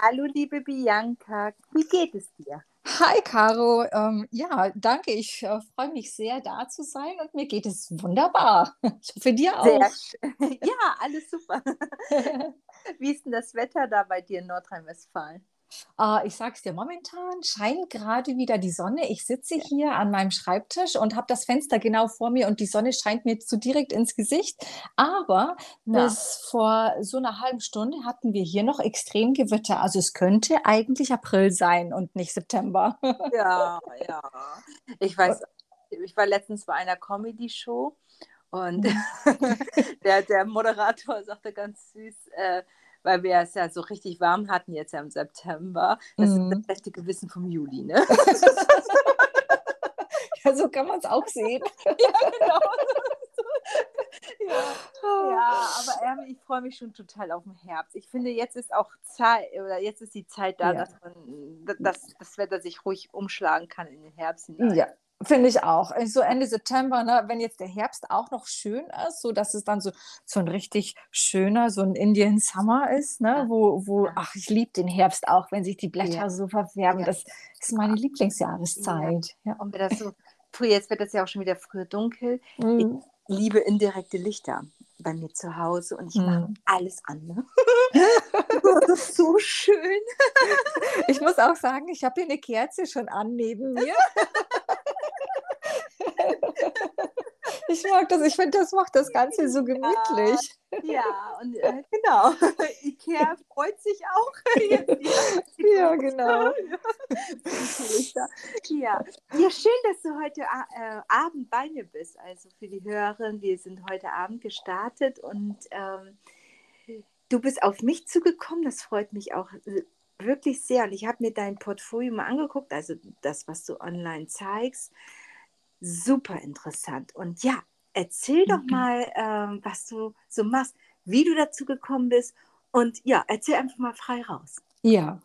Hallo, liebe Bianca, wie geht es dir? Hi, Caro. Ähm, ja, danke. Ich äh, freue mich sehr, da zu sein und mir geht es wunderbar. Ich hoffe, dir auch. Sehr schön. Ja, alles super. Wie ist denn das Wetter da bei dir in Nordrhein-Westfalen? Äh, ich sage es dir, momentan scheint gerade wieder die Sonne. Ich sitze hier an meinem Schreibtisch und habe das Fenster genau vor mir und die Sonne scheint mir zu direkt ins Gesicht. Aber Ja, bis vor so einer halben Stunde hatten wir hier noch Extremgewitter. Also es könnte eigentlich April sein und nicht September. ja, ja. Ich weiß, ich war letztens bei einer Comedy-Show und der, der Moderator sagte ganz süß, äh, weil wir es ja so richtig warm hatten jetzt ja im September, das ist das Mhm. schlechte Gewissen vom Juli, ne? Ja, so kann man es auch sehen. Genau. Ja. Ja, aber ähm, ich freue mich schon total auf den Herbst. Ich finde, jetzt ist auch Zeit, oder jetzt ist die Zeit da, Ja. dass man, dass das Wetter sich ruhig umschlagen kann in den Herbst hinein. Ja, finde ich auch. So Ende September, ne, wenn jetzt der Herbst auch noch schön ist, so dass es dann so, so ein richtig schöner, so ein Indian Summer ist, ne, wo, wo, ach, ich liebe den Herbst auch, wenn sich die Blätter Ja. so verfärben. Ja. Das ist meine Lieblingsjahreszeit. Ja. Und wenn das so, früh, jetzt wird es ja auch schon wieder früher dunkel. Mhm. Ich liebe indirekte Lichter bei mir zu Hause und ich mache Mhm. alles an. Ne? das ist so schön. Ich muss auch sagen, ich habe hier eine Kerze schon an neben mir. Ich mag das, ich finde, das macht das Ganze so gemütlich. Ja, und äh, genau. Ikea freut sich auch. Ja, genau. Ja. ja, schön, dass du heute äh, Abend bei mir bist. Also für die Hörerin, wir sind heute Abend gestartet und ähm, du bist auf mich zugekommen. Das freut mich auch äh, wirklich sehr. Und ich habe mir dein Portfolio mal angeguckt, also das, was du online zeigst. Super interessant. Und ja, erzähl doch mal, ähm, was du so machst, wie du dazu gekommen bist. Und ja, erzähl einfach mal frei raus. Ja,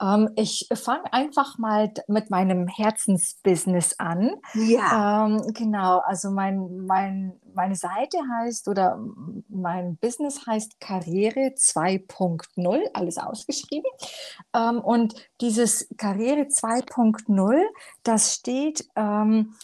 ähm, ich fange einfach mal mit meinem Herzensbusiness an. Ja. Ähm, genau, also mein, mein, meine Seite heißt oder mein Business heißt Karriere 2.0, alles ausgeschrieben. Ähm, und dieses Karriere 2.0, das steht ähm,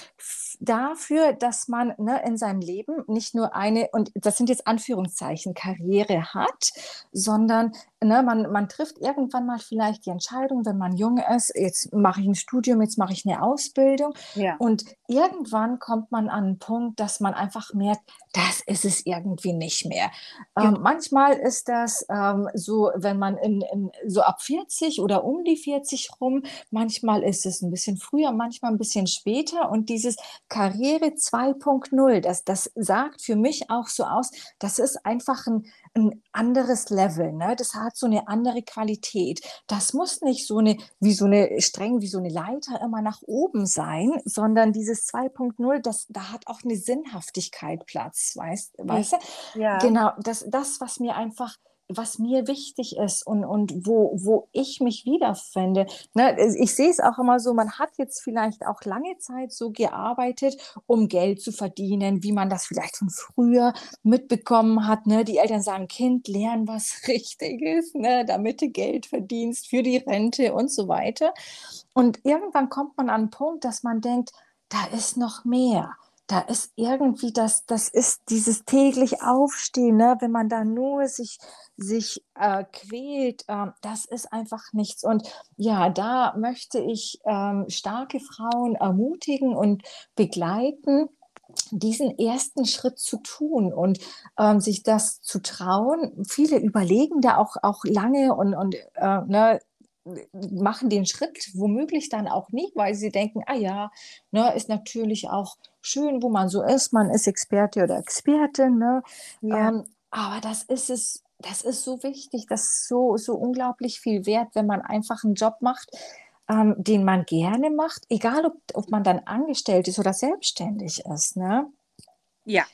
dafür, dass man ne, in seinem Leben nicht nur eine, und das sind jetzt Anführungszeichen, Karriere hat, sondern ne, man, man trifft irgendwann mal vielleicht die Entscheidung, wenn man jung ist, jetzt mache ich ein Studium, jetzt mache ich eine Ausbildung. Ja. Und irgendwann kommt man an einen Punkt, dass man einfach merkt, das ist es irgendwie nicht mehr. Ja. Ähm, manchmal ist das ähm, so, wenn man in, in, so ab 40 oder um die 40 rum, manchmal ist es ein bisschen früher, manchmal ein bisschen später. Und dieses Karriere 2.0, das, das sagt für mich auch so aus, das ist einfach ein, ein anderes Level, ne? Das hat so eine andere Qualität. Das muss nicht so eine, wie so eine, streng wie so eine Leiter immer nach oben sein, sondern dieses 2.0, das, da hat auch eine Sinnhaftigkeit Platz, weißt, weißt du? Ja. Genau, das, das, was mir einfach, was mir wichtig ist und, und wo, wo ich mich wiederfinde. Ne, ich sehe es auch immer so, man hat jetzt vielleicht auch lange Zeit so gearbeitet, um Geld zu verdienen, wie man das vielleicht von früher mitbekommen hat. Ne? Die Eltern sagen, Kind, lern was Richtiges, ne? damit du Geld verdienst für die Rente und so weiter. Und irgendwann kommt man an einen Punkt, dass man denkt, da ist noch mehr da ist irgendwie das, das ist dieses täglich Aufstehen, ne? wenn man da nur sich, sich äh, quält, ähm, das ist einfach nichts. Und ja, da möchte ich ähm, starke Frauen ermutigen und begleiten, diesen ersten Schritt zu tun und ähm, sich das zu trauen. Viele überlegen da auch, auch lange und, und äh, ne, machen den Schritt womöglich dann auch nicht, weil sie denken, ah ja, ne, ist natürlich auch schön, wo man so ist, man ist Experte oder Expertin, ne? Ja. Ähm, aber das ist es, das ist so wichtig, das ist so, so unglaublich viel wert, wenn man einfach einen Job macht, ähm, den man gerne macht, egal ob, ob man dann angestellt ist oder selbstständig ist, ne? Ja,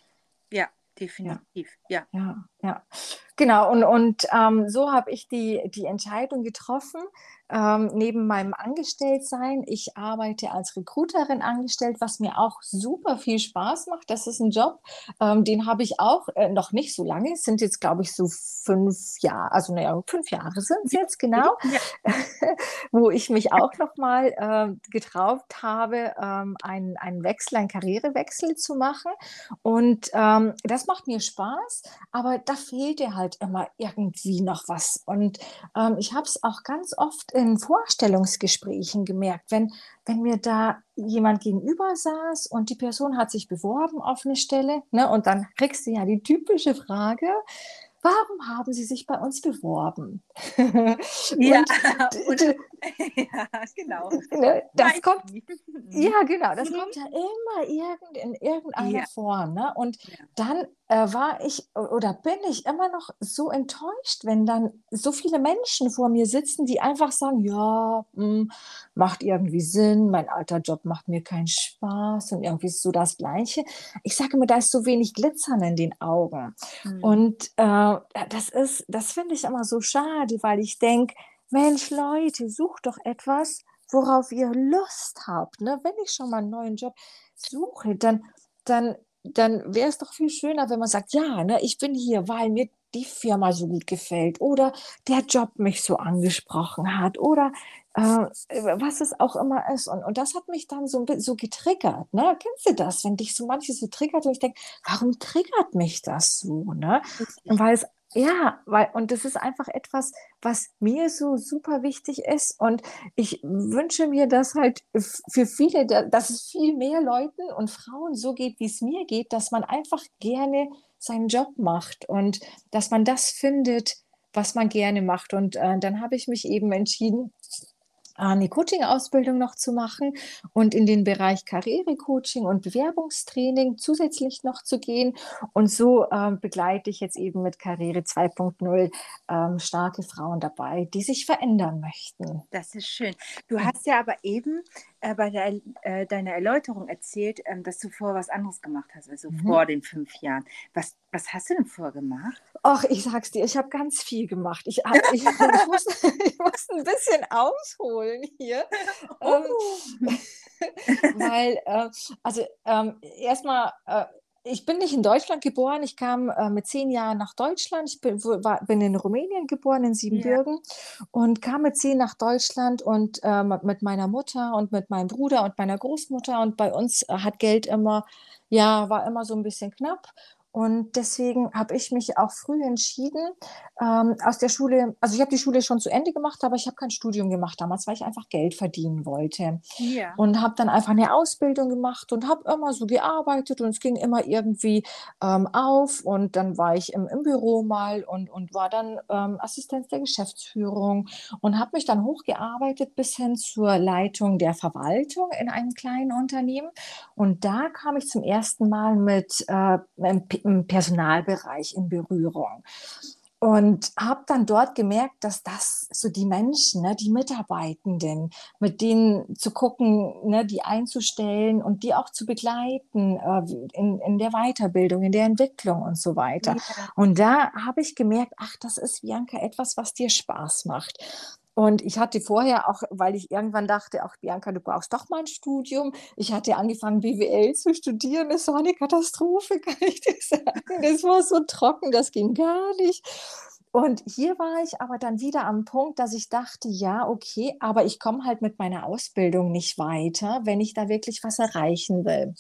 ja, definitiv. Ja. Ja, ja. Genau, und, und ähm, so habe ich die, die Entscheidung getroffen, ähm, neben meinem Angestelltsein. Ich arbeite als Recruiterin angestellt, was mir auch super viel Spaß macht. Das ist ein Job, ähm, den habe ich auch äh, noch nicht so lange. Es sind jetzt, glaube ich, so fünf Jahre, also naja, fünf Jahre sind es jetzt genau, ja. wo ich mich auch noch mal äh, getraut habe, ähm, einen, einen Wechsel, einen Karrierewechsel zu machen. Und ähm, das macht mir Spaß, aber da fehlt ja halt immer irgendwie noch was. Und ähm, ich habe es auch ganz oft in Vorstellungsgesprächen gemerkt, wenn, wenn mir da jemand gegenüber saß und die Person hat sich beworben auf eine Stelle, ne, und dann kriegst du ja die typische Frage, warum haben Sie sich bei uns beworben? ja, und, ja, genau. Ne, das kommt, ja, genau, das kommt ja immer irgend, in irgendeiner ja. Form. Ne? Und ja. dann äh, war ich oder bin ich immer noch so enttäuscht, wenn dann so viele Menschen vor mir sitzen, die einfach sagen, ja, mh, hm, macht irgendwie Sinn, mein alter Job macht mir keinen Spaß und irgendwie ist so das Gleiche. Ich sage immer, da ist so wenig Glitzern in den Augen. Mhm. Und äh, das ist, das finde ich immer so schade, weil ich denke, Mensch, Leute, sucht doch etwas, worauf ihr Lust habt. Ne? Wenn ich schon mal einen neuen Job suche, dann, dann dann wäre es doch viel schöner, wenn man sagt, ja, ne, ich bin hier, weil mir die Firma so gut gefällt oder der Job mich so angesprochen hat oder äh, was es auch immer ist. Und, und das hat mich dann so, so getriggert. Ne? Kennst du das, wenn dich so manches so triggert und ich denke, warum triggert mich das so? Ne? Weil es ja, weil, und das ist einfach etwas, was mir so super wichtig ist. Und ich wünsche mir, dass halt für viele, dass es viel mehr Leuten und Frauen so geht, wie es mir geht, dass man einfach gerne seinen Job macht und dass man das findet, was man gerne macht. Und äh, dann habe ich mich eben entschieden, eine Coaching-Ausbildung noch zu machen und in den Bereich Karrierecoaching und Bewerbungstraining zusätzlich noch zu gehen. Und so ähm, begleite ich jetzt eben mit Karriere 2.0 ähm, starke Frauen dabei, die sich verändern möchten. Das ist schön. Du hast ja aber eben äh, bei der, äh, deiner Erläuterung erzählt, ähm, dass du vorher was anderes gemacht hast, also mhm. vor den fünf Jahren. Was, was hast du denn vorher gemacht? Ach, ich sag's dir, ich habe ganz viel gemacht. Ich, hab, ich, ich, muss, ich, muss, ein bisschen ausholen hier. Oh. Ähm, weil, äh, also ähm, erstmal äh, ich bin nicht in Deutschland geboren. Ich kam äh, mit zehn Jahren nach Deutschland. Ich bin, war, bin in Rumänien geboren, in Siebenbürgen, ja. und kam mit zehn nach Deutschland und äh, mit meiner Mutter und mit meinem Bruder und meiner Großmutter. Und bei uns äh, hat Geld immer, ja, war immer so ein bisschen knapp. Und deswegen habe ich mich auch früh entschieden, ähm, aus der Schule, also ich habe die Schule schon zu Ende gemacht, aber ich habe kein Studium gemacht damals, weil ich einfach Geld verdienen wollte. Ja. Und habe dann einfach eine Ausbildung gemacht und habe immer so gearbeitet und es ging immer irgendwie ähm, auf. Und dann war ich im, im Büro mal und, und war dann ähm, Assistenz der Geschäftsführung und habe mich dann hochgearbeitet bis hin zur Leitung der Verwaltung in einem kleinen Unternehmen. Und da kam ich zum ersten Mal mit äh, im Personalbereich in Berührung. Und habe dann dort gemerkt, dass das so die Menschen, ne, die Mitarbeitenden, mit denen zu gucken, ne, die einzustellen und die auch zu begleiten äh, in, in der Weiterbildung, in der Entwicklung und so weiter. Ja. Und da habe ich gemerkt, ach, das ist, Bianca, etwas, was dir Spaß macht. Und ich hatte vorher auch, weil ich irgendwann dachte, ach Bianca, du brauchst doch mal ein Studium. Ich hatte angefangen, BWL zu studieren. Das war eine Katastrophe, kann ich dir sagen. Das war so trocken, das ging gar nicht. Und hier war ich aber dann wieder am Punkt, dass ich dachte, ja, okay, aber ich komme halt mit meiner Ausbildung nicht weiter, wenn ich da wirklich was erreichen will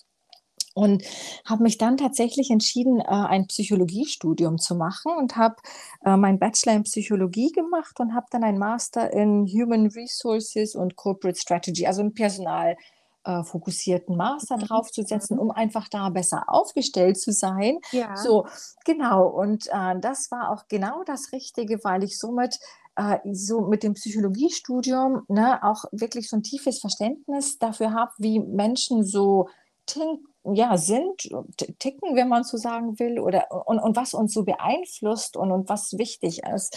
und habe mich dann tatsächlich entschieden, äh, ein Psychologiestudium zu machen und habe äh, meinen Bachelor in Psychologie gemacht und habe dann ein Master in Human Resources und Corporate Strategy, also einen Personal äh, fokussierten Master mhm. draufzusetzen, um einfach da besser aufgestellt zu sein. Ja. So, genau. Und äh, das war auch genau das Richtige, weil ich somit äh, so mit dem Psychologiestudium ne, auch wirklich so ein tiefes Verständnis dafür habe, wie Menschen so denken ja, sind, ticken, wenn man so sagen will, oder und, und was uns so beeinflusst und, und was wichtig ist.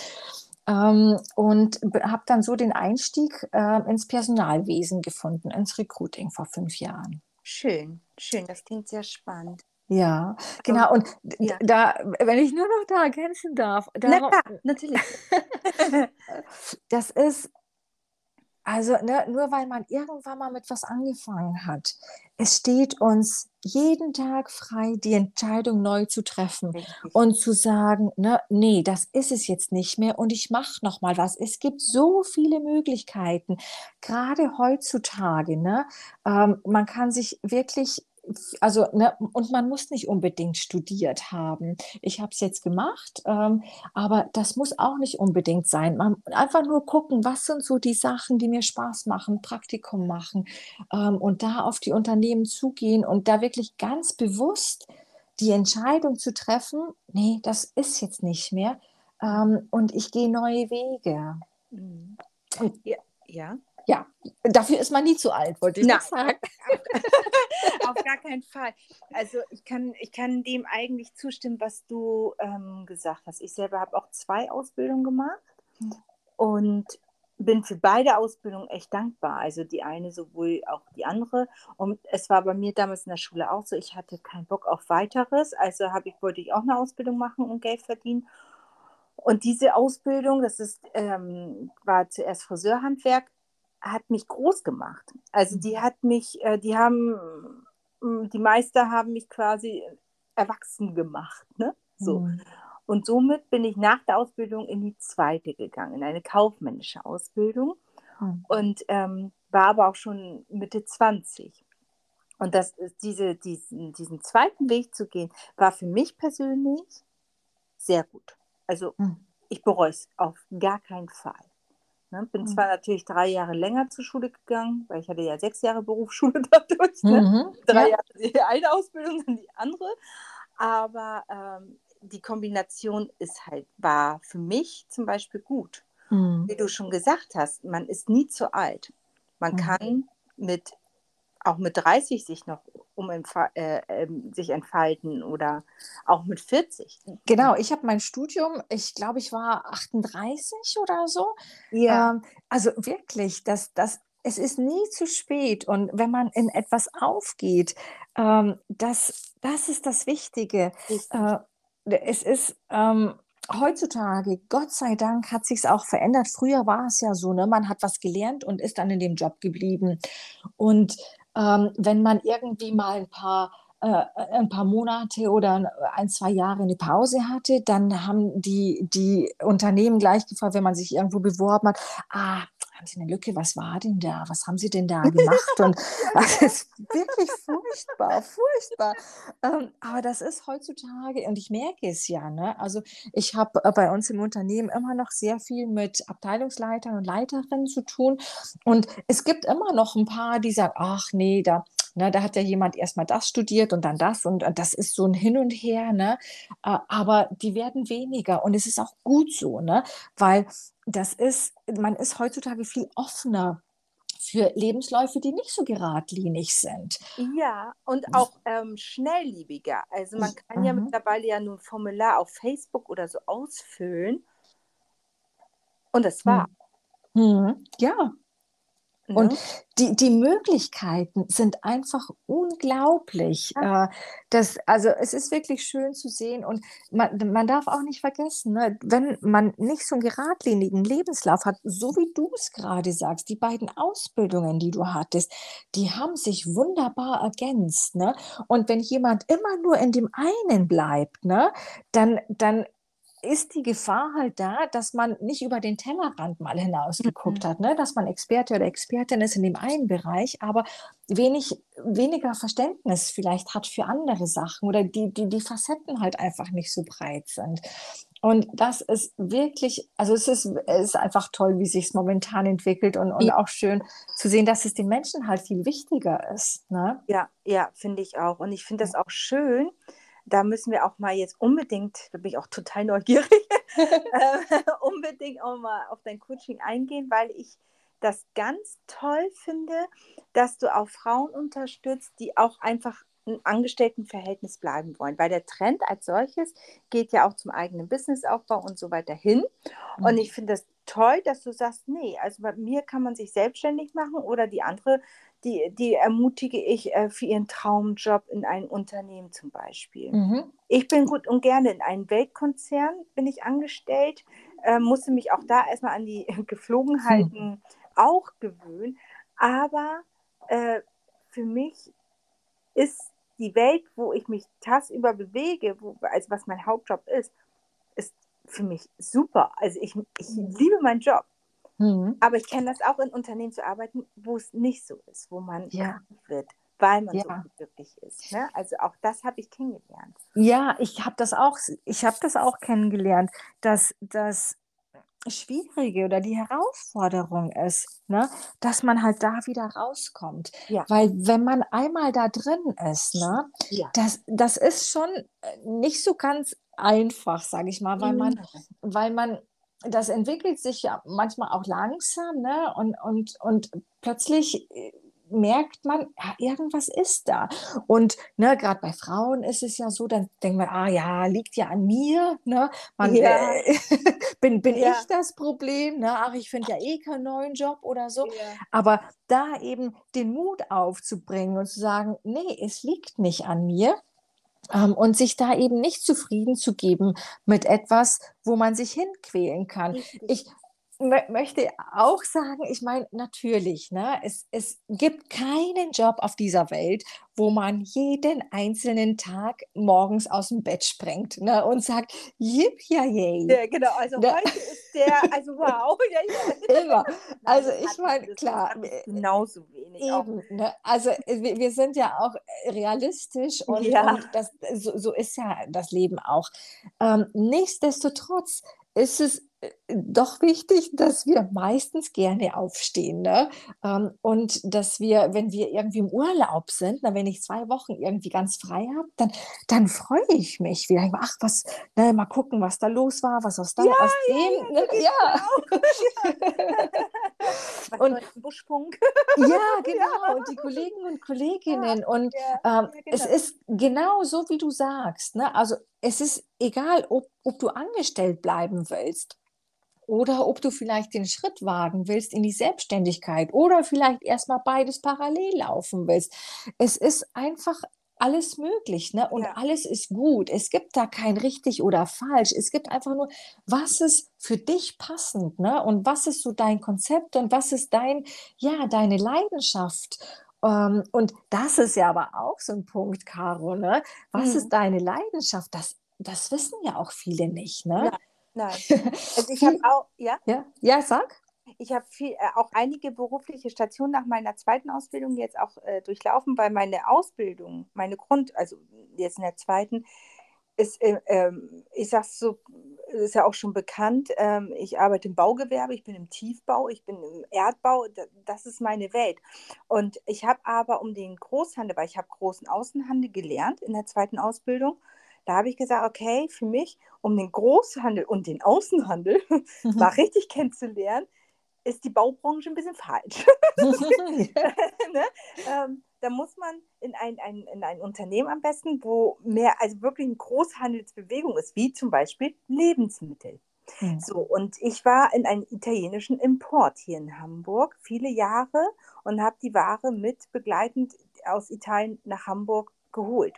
Ähm, und habe dann so den Einstieg äh, ins Personalwesen gefunden, ins Recruiting vor fünf Jahren. Schön, schön, das klingt sehr spannend. Ja, genau. Und ja. da, wenn ich nur noch da ergänzen darf. Na klar, natürlich. das ist, also ne, nur weil man irgendwann mal mit was angefangen hat, es steht uns jeden Tag frei, die Entscheidung neu zu treffen Richtig. und zu sagen, ne, nee, das ist es jetzt nicht mehr und ich mache noch mal was. Es gibt so viele Möglichkeiten, gerade heutzutage. Ne, ähm, man kann sich wirklich also, ne, und man muss nicht unbedingt studiert haben. Ich habe es jetzt gemacht, ähm, aber das muss auch nicht unbedingt sein. Man einfach nur gucken, was sind so die Sachen, die mir Spaß machen, Praktikum machen ähm, und da auf die Unternehmen zugehen und da wirklich ganz bewusst die Entscheidung zu treffen, nee, das ist jetzt nicht mehr ähm, und ich gehe neue Wege. Mhm. Und, ja, ja. Dafür ist man nie zu alt, wollte ich Nein. sagen. Auf gar keinen Fall. Also ich kann, ich kann dem eigentlich zustimmen, was du ähm, gesagt hast. Ich selber habe auch zwei Ausbildungen gemacht und bin für beide Ausbildungen echt dankbar. Also die eine sowohl auch die andere. Und es war bei mir damals in der Schule auch so, ich hatte keinen Bock auf weiteres. Also habe ich, wollte ich auch eine Ausbildung machen und Geld verdienen. Und diese Ausbildung, das ist, ähm, war zuerst Friseurhandwerk, hat mich groß gemacht. Also die mhm. hat mich, äh, die haben, mm, die Meister haben mich quasi erwachsen gemacht. Ne? So. Mhm. Und somit bin ich nach der Ausbildung in die zweite gegangen, in eine kaufmännische Ausbildung. Mhm. Und ähm, war aber auch schon Mitte 20. Und das diese, diesen, diesen zweiten Weg zu gehen, war für mich persönlich sehr gut. Also mhm. ich bereue es auf gar keinen Fall. Ne? Bin mhm. zwar natürlich drei Jahre länger zur Schule gegangen, weil ich hatte ja sechs Jahre Berufsschule dadurch. Ne? Mhm. Drei ja. Jahre die eine Ausbildung, dann die andere. Aber ähm, die Kombination ist halt, war für mich zum Beispiel gut. Mhm. Wie du schon gesagt hast, man ist nie zu alt. Man mhm. kann mit auch mit 30 sich noch um äh, äh, sich entfalten oder auch mit 40. Genau, ich habe mein Studium, ich glaube, ich war 38 oder so. Ja. Ähm, also wirklich, das, das, es ist nie zu spät. Und wenn man in etwas aufgeht, ähm, das, das ist das Wichtige. Äh, es ist ähm, heutzutage, Gott sei Dank, hat sich es auch verändert. Früher war es ja so, ne, man hat was gelernt und ist dann in dem Job geblieben. Und ähm, wenn man irgendwie mal ein paar äh, ein paar Monate oder ein, zwei Jahre eine Pause hatte, dann haben die, die Unternehmen gleich gefragt, wenn man sich irgendwo beworben hat, ah, haben Sie eine Lücke, was war denn da? Was haben Sie denn da gemacht? Und das ist wirklich furchtbar, furchtbar. Ähm, aber das ist heutzutage, und ich merke es ja, ne? also ich habe äh, bei uns im Unternehmen immer noch sehr viel mit Abteilungsleitern und Leiterinnen zu tun. Und es gibt immer noch ein paar, die sagen, ach nee, da, Ne, da hat ja jemand erstmal das studiert und dann das und, und das ist so ein Hin und Her, ne? Äh, aber die werden weniger und es ist auch gut so, ne? Weil das ist, man ist heutzutage viel offener für Lebensläufe, die nicht so geradlinig sind. Ja, und auch ähm, schnellliebiger. Also man kann mhm. ja mittlerweile ja nur ein Formular auf Facebook oder so ausfüllen. Und das war. Mhm. Ja, und ne? die, die Möglichkeiten sind einfach unglaublich. Ja. Äh, das, also es ist wirklich schön zu sehen und man, man darf auch nicht vergessen, ne, wenn man nicht so einen geradlinigen Lebenslauf hat, so wie du es gerade sagst, die beiden Ausbildungen, die du hattest, die haben sich wunderbar ergänzt. Ne? Und wenn jemand immer nur in dem einen bleibt, ne, dann, dann ist die Gefahr halt da, dass man nicht über den Tellerrand mal hinausgeguckt mhm. hat, ne? dass man Experte oder Expertin ist in dem einen Bereich, aber wenig, weniger Verständnis vielleicht hat für andere Sachen oder die, die, die Facetten halt einfach nicht so breit sind. Und das ist wirklich, also es ist, es ist einfach toll, wie sich es momentan entwickelt und, und ja. auch schön zu sehen, dass es den Menschen halt viel wichtiger ist. Ne? Ja, ja, finde ich auch. Und ich finde das auch schön, da müssen wir auch mal jetzt unbedingt, da bin ich auch total neugierig, äh, unbedingt auch mal auf dein Coaching eingehen, weil ich das ganz toll finde, dass du auch Frauen unterstützt, die auch einfach im Angestelltenverhältnis bleiben wollen, weil der Trend als solches geht ja auch zum eigenen Businessaufbau und so weiter hin. Mhm. Und ich finde das toll, dass du sagst, nee, also bei mir kann man sich selbstständig machen oder die andere die, die ermutige ich äh, für ihren Traumjob in einem Unternehmen zum Beispiel. Mhm. Ich bin gut und gerne in einem Weltkonzern, bin ich angestellt, äh, musste mich auch da erstmal an die Geflogenheiten hm. auch gewöhnen. Aber äh, für mich ist die Welt, wo ich mich tagsüber bewege, wo, also was mein Hauptjob ist, ist für mich super. Also ich, ich liebe meinen Job. Mhm. Aber ich kenne das auch in Unternehmen zu arbeiten, wo es nicht so ist, wo man ja. wird, weil man ja. so glücklich ist. Ne? Also auch das habe ich kennengelernt. Ja, ich habe das auch, ich habe das auch kennengelernt, dass das Schwierige oder die Herausforderung ist, ne, dass man halt da wieder rauskommt. Ja. Weil wenn man einmal da drin ist, ne, Ja. das, das ist schon äh, nicht so ganz einfach, sage ich mal, weil man, Mhm. weil man, das entwickelt sich ja manchmal auch langsam, ne, und, und, und plötzlich äh, merkt man, ja, irgendwas ist da. Und ne, gerade bei Frauen ist es ja so, dann denkt man, ah ja, liegt ja an mir, ne? Man, Ja. äh, bin bin Ja. ich das Problem, ne? Ach, ich finde ja eh keinen neuen Job oder so. Ja. Aber da eben den Mut aufzubringen und zu sagen, nee, es liegt nicht an mir. Ähm, und sich da eben nicht zufrieden zu geben mit etwas, wo man sich hinquälen kann. Ich möchte auch sagen, ich meine, natürlich, ne, es, es gibt keinen Job auf dieser Welt, wo man jeden einzelnen Tag morgens aus dem Bett springt ne, und sagt, jip, ja, yay. Ja, genau, also Ne? heute ist der, also wow, ja, ja. Immer. Also ich meine, klar, äh, genauso wenig. Eben, ne? Also äh, wir, wir sind ja auch äh, realistisch und, Ja. und das, so, so ist ja das Leben auch. Ähm, nichtsdestotrotz ist es äh, doch wichtig, dass wir meistens gerne aufstehen. Ne? Ähm, und dass wir, wenn wir irgendwie im Urlaub sind, na, wenn ich zwei Wochen irgendwie ganz frei habe, dann, dann freue ich mich wieder. Ach, was, ne, mal gucken, was da los war, was aus da, Ja, aus dem. Ne? Ja, Was Und- Buschfunk? ja, genau. Und die Kollegen und Kolleginnen. Und Ja, ähm, ja, es genau. ist genau so, wie du sagst. Ne? Also es ist egal, ob, ob du angestellt bleiben willst oder ob du vielleicht den Schritt wagen willst in die Selbstständigkeit oder vielleicht erstmal beides parallel laufen willst. Es ist einfach alles möglich, ne? Und Ja. alles ist gut. Es gibt da kein richtig oder falsch. Es gibt einfach nur, was ist für dich passend, ne? Und was ist so dein Konzept und was ist dein, ja, deine Leidenschaft? Ähm, und das ist ja aber auch so ein Punkt, Caro, ne? Was Mhm. ist deine Leidenschaft? Das, das wissen ja auch viele nicht, ne? Nein. Also ich habe auch, ja, Ja, ja, sag. Ich habe viel, äh, auch einige berufliche Stationen nach meiner zweiten Ausbildung jetzt auch äh, durchlaufen, weil meine Ausbildung, meine Grund, also jetzt in der zweiten, ist, äh, ähm, ich sag's so, ist ja auch schon bekannt, ähm, ich arbeite im Baugewerbe, ich bin im Tiefbau, ich bin im Erdbau, da, das ist meine Welt. Und ich habe aber um den Großhandel, weil ich habe großen Außenhandel gelernt in der zweiten Ausbildung, da habe ich gesagt, okay, für mich, um den Großhandel und den Außenhandel mal richtig kennenzulernen, ist die Baubranche ein bisschen falsch. ne? ähm, da muss man in ein, ein, in ein Unternehmen am besten, wo mehr, also wirklich eine Großhandelsbewegung ist, wie zum Beispiel Lebensmittel. Hm. So, und ich war in einem italienischen Import hier in Hamburg viele Jahre und habe die Ware mit begleitend aus Italien nach Hamburg geholt.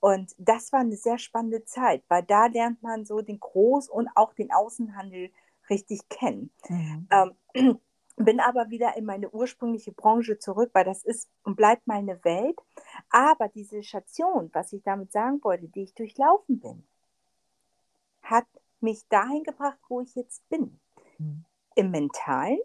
Und das war eine sehr spannende Zeit, weil da lernt man so den Groß- und auch den Außenhandel richtig kennen. Mhm. Ähm, bin aber wieder in meine ursprüngliche Branche zurück, weil das ist und bleibt meine Welt. Aber diese Station, was ich damit sagen wollte, die ich durchlaufen bin, hat mich dahin gebracht, wo ich jetzt bin. Mhm. Im Mentalen,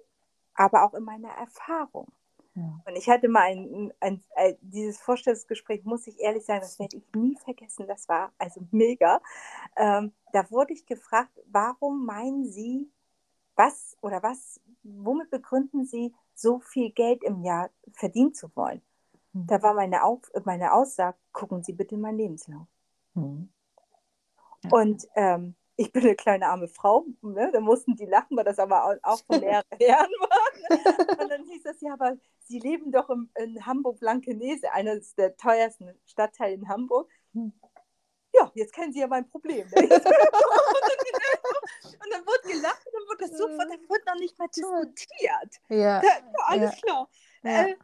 aber auch in meiner Erfahrung. Ja. Und ich hatte mal ein, ein, ein, dieses Vorstellungsgespräch, muss ich ehrlich sagen, das werde ich nie vergessen. Das war also mega. Ähm, da wurde ich gefragt, warum meinen Sie, was oder was, womit begründen Sie, so viel Geld im Jahr verdienen zu wollen? Mhm. Da war meine, Auf, meine Aussage, gucken Sie bitte in meinen Lebenslauf. Mhm. Ja. Und ähm, ich bin eine kleine arme Frau, ne? da mussten die lachen, weil das aber auch- von Herren war. Und dann hieß das, ja, aber Sie leben doch im, in Hamburg-Blankenese, eines der teuersten Stadtteile in Hamburg. Hm. Ja, jetzt kennen Sie ja mein Problem. Ne? und, dann, dann wurde gelacht und dann wurde das sofort, da wurde noch nicht mal diskutiert. Ja, Da, ja, alles Ja. klar. ja. Äh,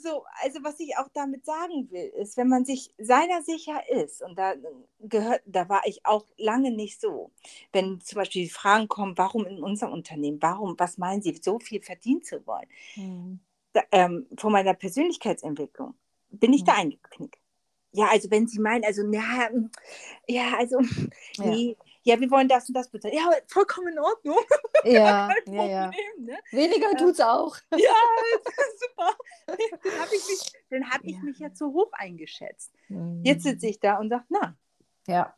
so, also was ich auch damit sagen will, ist, wenn man sich seiner sicher ist, und da gehört, da war ich auch lange nicht so, wenn zum Beispiel die Fragen kommen, warum in unserem Unternehmen, warum, was meinen Sie, so viel verdienen zu wollen, hm. Ähm, von meiner Persönlichkeitsentwicklung, bin ich hm. da eingeknickt. Ja, also wenn Sie meinen, also, ja, ja also, ja. nee, ja, wir wollen das und das bezahlen. Ja, vollkommen in Ordnung. Ja, ja, ja. Ne? Weniger ja. es auch. Ja, super. Dann habe ich, mich, dann hab ich mich ja zu hoch eingeschätzt. Mhm. Jetzt sitze ich da und sage, na. Ja.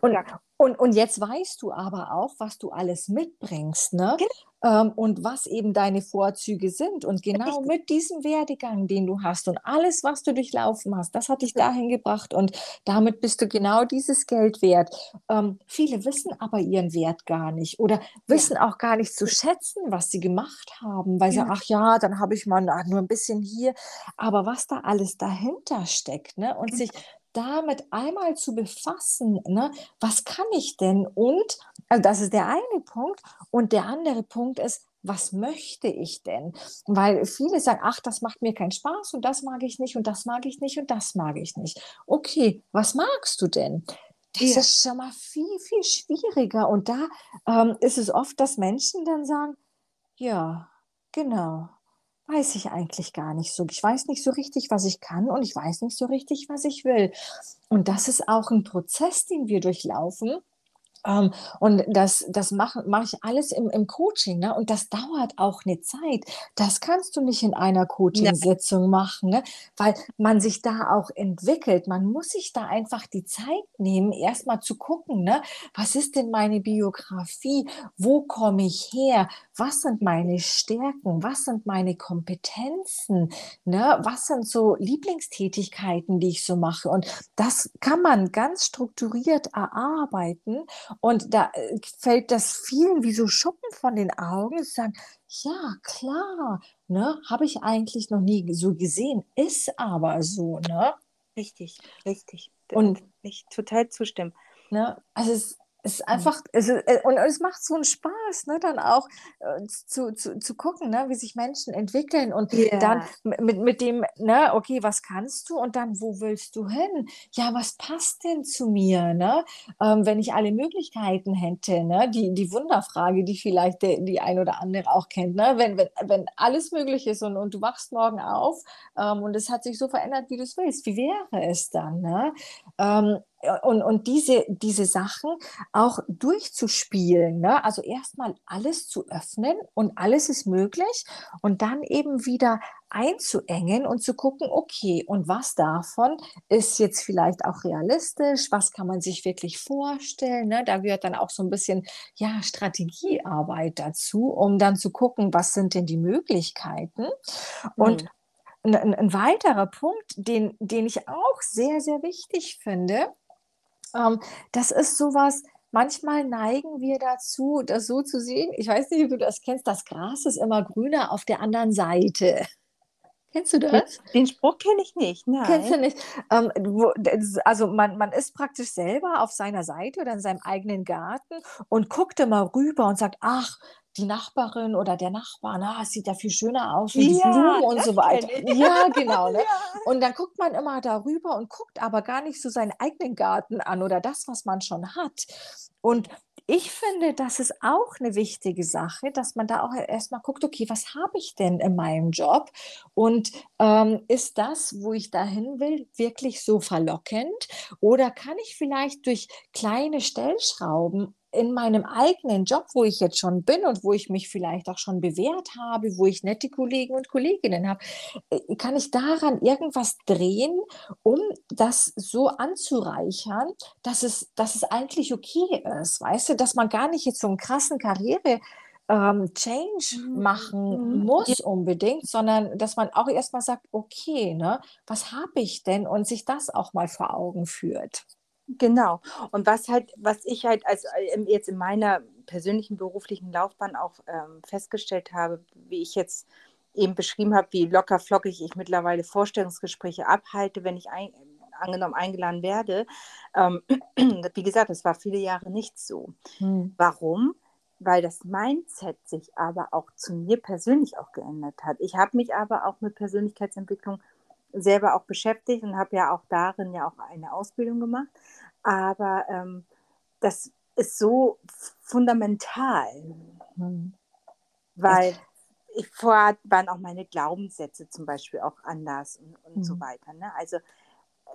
Und, und, und jetzt weißt du aber auch, was du alles mitbringst. Ne? Genau ähm, und was eben deine Vorzüge sind. Und genau mit diesem Werdegang, den du hast und alles, was du durchlaufen hast, das hat dich dahin gebracht und damit bist du genau dieses Geld wert. Ähm, viele wissen aber ihren Wert gar nicht oder wissen ja. auch gar nicht zu schätzen, was sie gemacht haben, weil ja. sie, ach ja, dann habe ich mal ach, nur ein bisschen hier. Aber was da alles dahinter steckt ne? und sich damit einmal zu befassen, ne, was kann ich denn? Und, also das ist der eine Punkt. Und der andere Punkt ist, was möchte ich denn? Weil viele sagen, ach, das macht mir keinen Spaß und das mag ich nicht und das mag ich nicht und das mag ich nicht. Okay, was magst du denn? Das ja. ist schon mal viel, viel schwieriger. Und da ähm, ist es oft, dass Menschen dann sagen, ja, genau, weiß ich eigentlich gar nicht so. Ich weiß nicht so richtig, was ich kann und ich weiß nicht so richtig, was ich will. Und das ist auch ein Prozess, den wir durchlaufen. Ähm, und das, das mache mach ich alles im, im Coaching. Ne? Und das dauert auch eine Zeit. Das kannst du nicht in einer Coaching-Sitzung machen, ne? weil man sich da auch entwickelt. Man muss sich da einfach die Zeit nehmen, erstmal zu gucken, ne? was ist denn meine Biografie? Wo komme ich her? Was sind meine Stärken? Was sind meine Kompetenzen? Ne? Was sind so Lieblingstätigkeiten, die ich so mache? Und das kann man ganz strukturiert erarbeiten. Und da äh, fällt das vielen wie so Schuppen von den Augen, zu sagen, ja, klar, ne, habe ich eigentlich noch nie so gesehen, ist aber so, ne? Richtig, richtig. Und ich total zustimmen. Ne, also es, es ist einfach, es ist, äh, und es macht so einen Spaß, ne, dann auch äh, zu, zu, zu gucken, ne, wie sich Menschen entwickeln und yeah. dann mit, mit dem, ne, okay, was kannst du und dann, wo willst du hin? Ja, was passt denn zu mir, ne? Ähm, wenn ich alle Möglichkeiten hätte, ne, die, die Wunderfrage, die vielleicht der, die ein oder andere auch kennt, ne, wenn, wenn, wenn alles möglich ist und, und du wachst morgen auf ähm, und es hat sich so verändert, wie du es willst, wie wäre es dann, ne? Ähm, und, und diese, diese Sachen auch durchzuspielen. Ne? Also erstmal alles zu öffnen und alles ist möglich und dann eben wieder einzuengen und zu gucken, okay, und was davon ist jetzt vielleicht auch realistisch, was kann man sich wirklich vorstellen. Ne? Da gehört dann auch so ein bisschen ja, Strategiearbeit dazu, um dann zu gucken, was sind denn die Möglichkeiten. Und mhm. ein, ein, weiterer Punkt, den, den ich auch sehr, sehr wichtig finde, ähm, das ist sowas, manchmal neigen wir dazu, das so zu sehen. Ich weiß nicht, ob du das kennst, das Gras ist immer grüner auf der anderen Seite. Kennst du das? Den Spruch kenne ich nicht. Nein. Kennst du nicht? Ähm, wo, also man, man ist praktisch selber auf seiner Seite oder in seinem eigenen Garten und guckt immer rüber und sagt, ach, die Nachbarin oder der Nachbar, na, es sieht ja viel schöner aus und ja, die Blumen und so weiter. Ja, genau. Ne? Ja. Und dann guckt man immer darüber und guckt aber gar nicht so seinen eigenen Garten an oder das, was man schon hat. Und ich finde, das ist auch eine wichtige Sache, dass man da auch erstmal guckt, okay, was habe ich denn in meinem Job? Und ähm, ist das, wo ich dahin will, wirklich so verlockend? Oder kann ich vielleicht durch kleine Stellschrauben in meinem eigenen Job, wo ich jetzt schon bin und wo ich mich vielleicht auch schon bewährt habe, wo ich nette Kollegen und Kolleginnen habe, äh, kann ich daran irgendwas drehen, um das so anzureichern, dass es, dass es eigentlich okay ist, weißt du, dass man gar nicht jetzt so einen krassen Karriere ähm, Change mhm. machen mhm. muss unbedingt, sondern dass man auch erstmal sagt, okay, ne, was habe ich denn und sich das auch mal vor Augen führt. Genau. Und was halt, was ich halt als äh, jetzt in meiner persönlichen beruflichen Laufbahn auch ähm, festgestellt habe, wie ich jetzt eben beschrieben habe, wie locker flockig ich mittlerweile Vorstellungsgespräche abhalte, wenn ich ein, angenommen eingeladen werde. Ähm, wie gesagt, das war viele Jahre nicht so. Hm. Warum? weil das Mindset sich aber auch zu mir persönlich auch geändert hat. Ich habe mich aber auch mit Persönlichkeitsentwicklung selber auch beschäftigt und habe ja auch darin ja auch eine Ausbildung gemacht. Aber ähm, das ist so fundamental, mhm. weil ich vorher waren auch meine Glaubenssätze zum Beispiel auch anders und, und mhm. so weiter. Ne? Also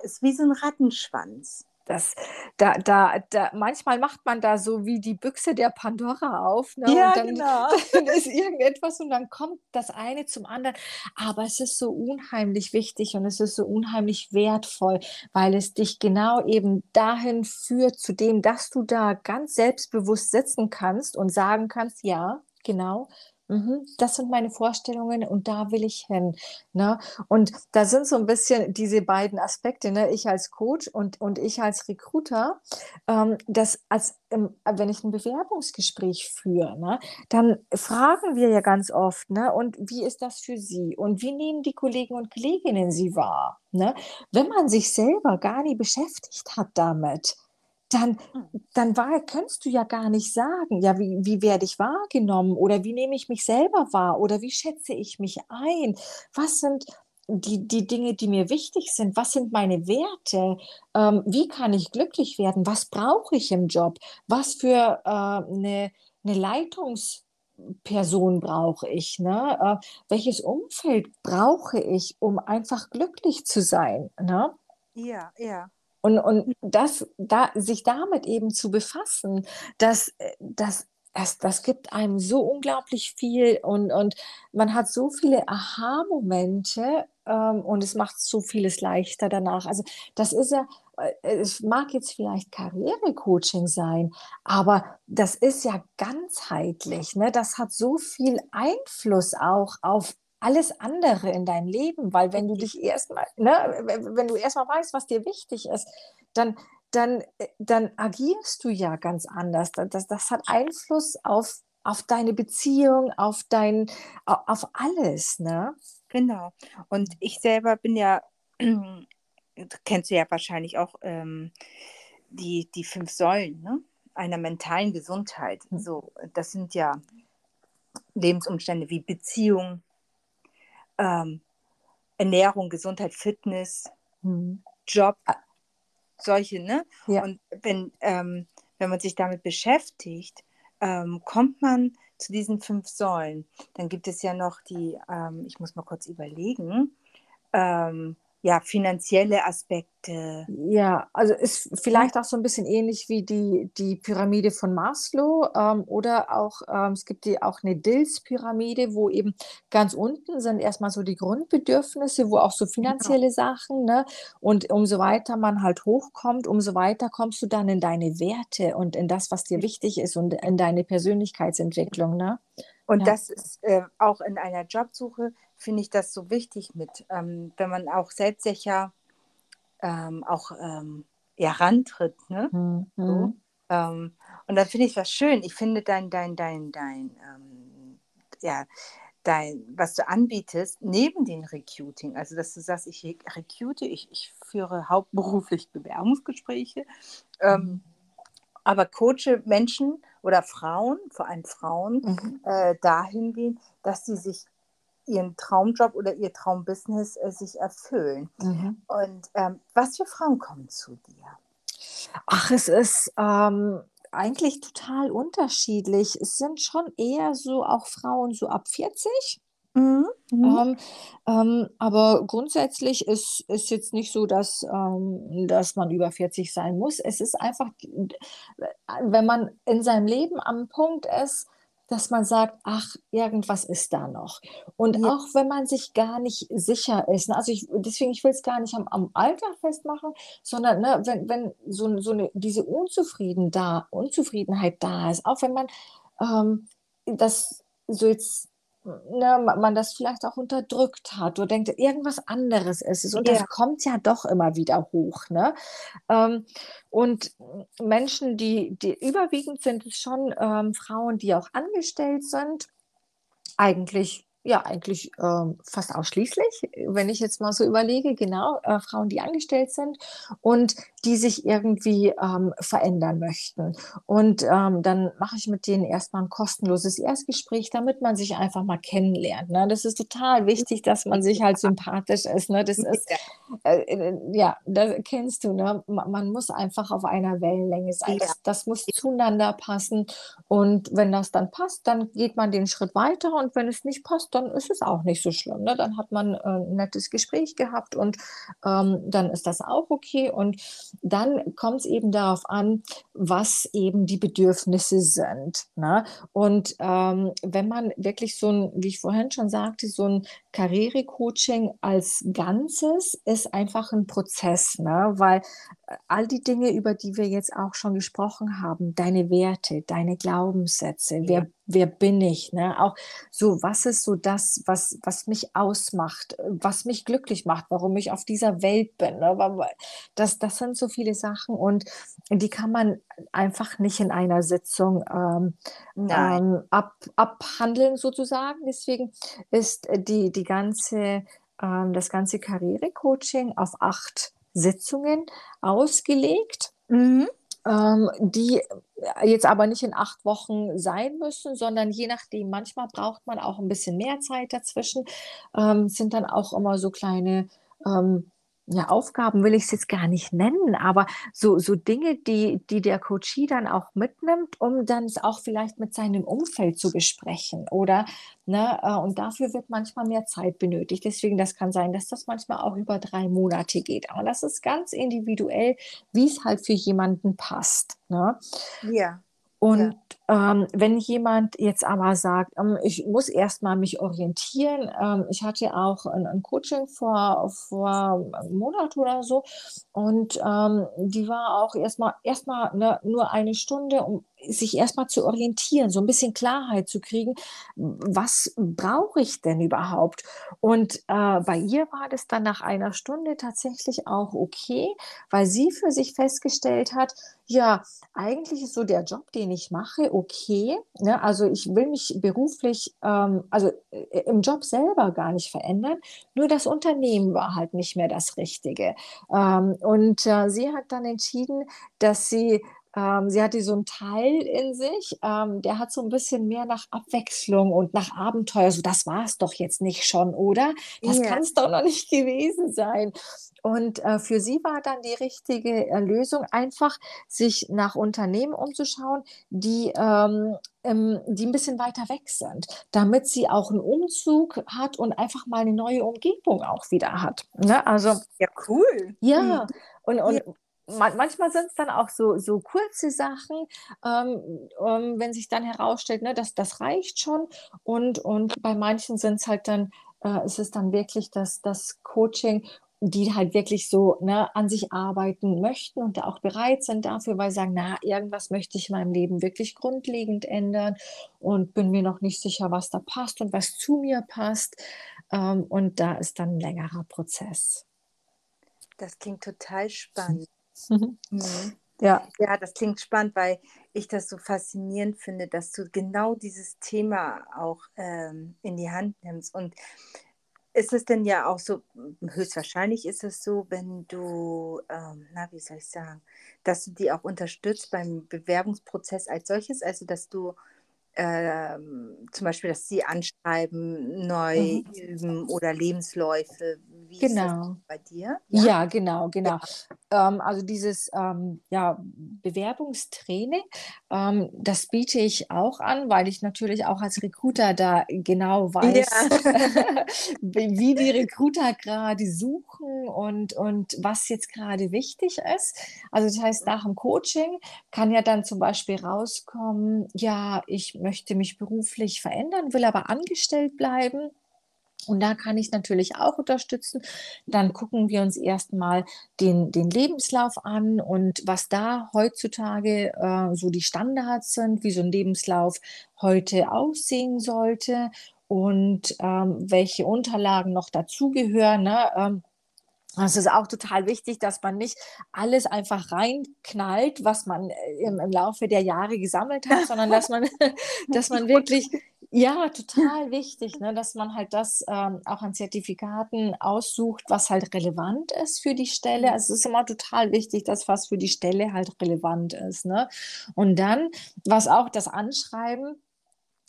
es ist wie so ein Rattenschwanz. Das, da, da, da, manchmal macht man da so wie die Büchse der Pandora auf. Ne? Ja, und dann, genau. dann ist irgendetwas und dann kommt das eine zum anderen. Aber es ist so unheimlich wichtig und es ist so unheimlich wertvoll, weil es dich genau eben dahin führt, zu dem, dass du da ganz selbstbewusst sitzen kannst und sagen kannst, ja, genau, Mhm, das sind meine Vorstellungen und da will ich hin. Ne? Und da sind so ein bisschen diese beiden Aspekte, ne? ich als Coach und, und ich als Recruiter, ähm, dass als, ähm, wenn ich ein Bewerbungsgespräch führe, ne, dann fragen wir ja ganz oft, ne, und wie ist das für Sie? Und wie nehmen die Kollegen und Kolleginnen Sie wahr? Ne? Wenn man sich selber gar nie beschäftigt hat damit, dann, hm. dann war, kannst du ja gar nicht sagen, ja, wie, wie werde ich wahrgenommen oder wie nehme ich mich selber wahr oder wie schätze ich mich ein? Was sind die, die Dinge, die mir wichtig sind? Was sind meine Werte? Ähm, wie kann ich glücklich werden? Was brauche ich im Job? Was für äh, eine, eine Leitungsperson brauche ich? Ne? Äh, welches Umfeld brauche ich, um einfach glücklich zu sein? Ne? Ja, ja. Und, und das, da, sich damit eben zu befassen, das, äh, das, das, das gibt einem so unglaublich viel und, und man hat so viele Aha-Momente ähm, und es macht so vieles leichter danach. Also das ist ja, äh, es mag jetzt vielleicht Karrierecoaching sein, aber das ist ja ganzheitlich. Ne? Das hat so viel Einfluss auch auf alles andere in deinem Leben, weil wenn du dich erstmal, ne, wenn du erstmal weißt, was dir wichtig ist, dann, dann, äh, dann agierst du ja ganz anders. Das, das hat Einfluss auf, auf deine Beziehung, auf dein, auf alles, ne? Genau. Und ich selber bin ja, kennst du ja wahrscheinlich auch ähm, die, die fünf Säulen, ne? einer mentalen Gesundheit. Hm. So, das sind ja Lebensumstände wie Beziehung, ähm, Ernährung, Gesundheit, Fitness, hm. Job, solche, ne? Ja. Und wenn, ähm, wenn man sich damit beschäftigt, ähm, kommt man zu diesen fünf Säulen. Dann gibt es ja noch die, ähm, ich muss mal kurz überlegen, ähm, ja, finanzielle Aspekte. Ja, also ist vielleicht auch so ein bisschen ähnlich wie die, die Pyramide von Maslow ähm, oder auch, ähm, es gibt die, auch eine Dills-Pyramide, wo eben ganz unten sind erstmal so die Grundbedürfnisse, wo auch so genau. finanzielle genau. Sachen, ne? Und umso weiter man halt hochkommt, umso weiter kommst du dann in deine Werte und in das, was dir wichtig ist und in deine Persönlichkeitsentwicklung, ne? Und ja. das ist äh, auch in einer Jobsuche finde ich das so wichtig mit, ähm, wenn man auch selbstsicher ähm, auch ähm, ja, rantritt. Ne? Mhm. So. Ähm, und dann finde ich was schön. Ich finde dein, dein, dein, dein, ähm, ja, dein, was du anbietest, neben dem Recruiting, also dass du sagst, ich recruite, ich, ich führe hauptberuflich Bewerbungsgespräche, ähm, mhm. aber coache Menschen oder Frauen, vor allem Frauen, mhm. äh, dahingehend, dass sie sich ihren Traumjob oder ihr Traumbusiness äh, sich erfüllen. Mhm. Und ähm, was für Frauen kommen zu dir? Ach, es ist ähm, eigentlich total unterschiedlich. Es sind schon eher so auch Frauen so ab 40. Mhm. Mhm. Ähm, ähm, aber grundsätzlich ist es jetzt nicht so, dass, ähm, dass man über 40 sein muss. Es ist einfach, wenn man in seinem Leben am Punkt ist, dass man sagt, ach, irgendwas ist da noch. Und ja. auch wenn man sich gar nicht sicher ist, ne, also ich, deswegen, ich will es gar nicht am, am, Alter festmachen, sondern ne, wenn, wenn so, so eine, diese Unzufrieden da, Unzufriedenheit da ist, auch wenn man ähm, das so jetzt ne, man das vielleicht auch unterdrückt hat oder denkt, irgendwas anderes ist es. Und ja. das kommt ja doch immer wieder hoch. Ne? Ähm, und Menschen, die, die überwiegend sind es schon ähm, Frauen, die auch angestellt sind, eigentlich ja, eigentlich äh, fast ausschließlich, wenn ich jetzt mal so überlege, genau, äh, Frauen, die angestellt sind und die sich irgendwie ähm, verändern möchten. Und ähm, dann mache ich mit denen erstmal ein kostenloses Erstgespräch, damit man sich einfach mal kennenlernt. Ne? Das ist total wichtig, dass man sich halt sympathisch ist. Ne? Das ist, äh, äh ja, das kennst du, ne? man muss einfach auf einer Wellenlänge sein. Das, das muss zueinander passen. Und wenn das dann passt, dann geht man den Schritt weiter. Und wenn es nicht passt, dann ist es auch nicht so schlimm. Ne? Dann hat man äh, ein nettes Gespräch gehabt und ähm, dann ist das auch okay. Und dann kommt es eben darauf an, was eben die Bedürfnisse sind. Ne? Und ähm, wenn man wirklich so ein, wie ich vorhin schon sagte, so ein Karrierecoaching als Ganzes ist einfach ein Prozess, ne? weil äh, all die Dinge, über die wir jetzt auch schon gesprochen haben, deine Werte, deine Glaubenssätze, ja. wer, wer bin ich, ne? auch so, was ist so das, was, was mich ausmacht, was mich glücklich macht, warum ich auf dieser Welt bin. Ne? Das, das sind so viele Sachen und die kann man einfach nicht in einer Sitzung ähm, ähm, ab, abhandeln sozusagen. Deswegen ist die, die ganze, ähm, das ganze Karrierecoaching auf acht Sitzungen ausgelegt. Mhm. Ähm, die jetzt aber nicht in acht Wochen sein müssen, sondern je nachdem, manchmal braucht man auch ein bisschen mehr Zeit dazwischen, ähm, sind dann auch immer so kleine ähm, ja, Aufgaben will ich es jetzt gar nicht nennen, aber so, so Dinge, die, die der Coachie dann auch mitnimmt, um dann es auch vielleicht mit seinem Umfeld zu besprechen. Oder, ne, äh, und dafür wird manchmal mehr Zeit benötigt. Deswegen, das kann sein, dass das manchmal auch über drei Monate geht. Aber das ist ganz individuell, wie es halt für jemanden passt. Ne? Ja. Und ja. Ähm, wenn jemand jetzt aber sagt, ähm, ich muss erstmal mich orientieren, ähm, ich hatte auch ein, ein, Coaching vor, vor einem Monat oder so und ähm, die war auch erstmal erstmal ne, nur eine Stunde, um sich erstmal zu orientieren, so ein bisschen Klarheit zu kriegen, was brauche ich denn überhaupt? Und äh, bei ihr war das dann nach einer Stunde tatsächlich auch okay, weil sie für sich festgestellt hat, ja, eigentlich ist so der Job, den ich mache, okay. Ne? Also ich will mich beruflich, ähm, also äh, im Job selber gar nicht verändern, nur das Unternehmen war halt nicht mehr das Richtige. Ähm, und äh, sie hat dann entschieden, dass sie ähm, sie hatte so einen Teil in sich, ähm, der hat so ein bisschen mehr nach Abwechslung und nach Abenteuer. So, das war es doch jetzt nicht schon, oder? Das yeah. kann es doch noch nicht gewesen sein. Und äh, für sie war dann die richtige äh, Lösung, einfach sich nach Unternehmen umzuschauen, die, ähm, ähm, die ein bisschen weiter weg sind, damit sie auch einen Umzug hat und einfach mal eine neue Umgebung auch wieder hat. Ne? Also, ja, cool. Ja, mhm. und, und ja manchmal sind es dann auch so, so kurze Sachen, ähm, ähm, wenn sich dann herausstellt, ne, dass das reicht schon. Und, und bei manchen sind es halt dann, äh, ist es dann wirklich das, das Coaching, die halt wirklich so ne, an sich arbeiten möchten und auch bereit sind dafür, weil sie sagen, na, irgendwas möchte ich in meinem Leben wirklich grundlegend ändern und bin mir noch nicht sicher, was da passt und was zu mir passt. Ähm, und da ist dann ein längerer Prozess. Das klingt total spannend. Mhm. Ja. ja, das klingt spannend, weil ich das so faszinierend finde, dass du genau dieses Thema auch ähm, in die Hand nimmst. Und ist es denn ja auch so, höchstwahrscheinlich ist es so, wenn du, ähm, na, wie soll ich sagen, dass du die auch unterstützt beim Bewerbungsprozess als solches, also dass du ähm, zum Beispiel, dass sie anschreiben, neu mhm. üben oder Lebensläufe. Wie genau. bei dir? Ja, ja genau, genau. Ja. Ähm, also dieses ähm, ja, Bewerbungstraining, ähm, das biete ich auch an, weil ich natürlich auch als Recruiter da genau weiß, ja. wie die Recruiter gerade suchen und, und was jetzt gerade wichtig ist. Also das heißt, nach dem Coaching kann ja dann zum Beispiel rauskommen, ja, ich möchte mich beruflich verändern, will aber angestellt bleiben. Und da kann ich natürlich auch unterstützen. Dann gucken wir uns erstmal den, den Lebenslauf an und was da heutzutage äh, so die Standards sind, wie so ein Lebenslauf heute aussehen sollte und ähm, welche Unterlagen noch dazugehören. Ne? Ähm, Es ist auch total wichtig, dass man nicht alles einfach reinknallt, was man äh, im, im Laufe der Jahre gesammelt hat, sondern dass man, dass man wirklich, ja, total wichtig, ne, dass man halt das ähm, auch an Zertifikaten aussucht, was halt relevant ist für die Stelle. Also es ist immer total wichtig, dass was für die Stelle halt relevant ist. Ne? Und dann, was auch das Anschreiben,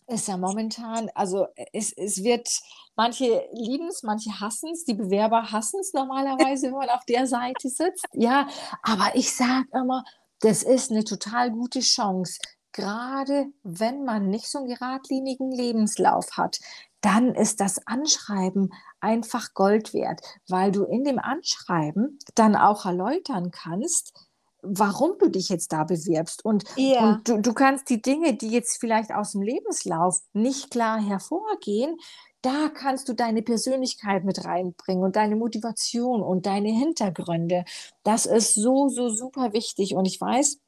ist ja momentan, also es, es wird, manche lieben es, manche hassen es, die Bewerber hassen es normalerweise, wenn man auf der Seite sitzt. Ja, aber ich sage immer, das ist eine total gute Chance, gerade wenn man nicht so einen geradlinigen Lebenslauf hat, dann ist das Anschreiben einfach Gold wert, weil du in dem Anschreiben dann auch erläutern kannst, warum du dich jetzt da bewirbst. Und, ja. und du, du kannst die Dinge, die jetzt vielleicht aus dem Lebenslauf nicht klar hervorgehen, da kannst du deine Persönlichkeit mit reinbringen und deine Motivation und deine Hintergründe. Das ist so, so super wichtig. Und ich weiß,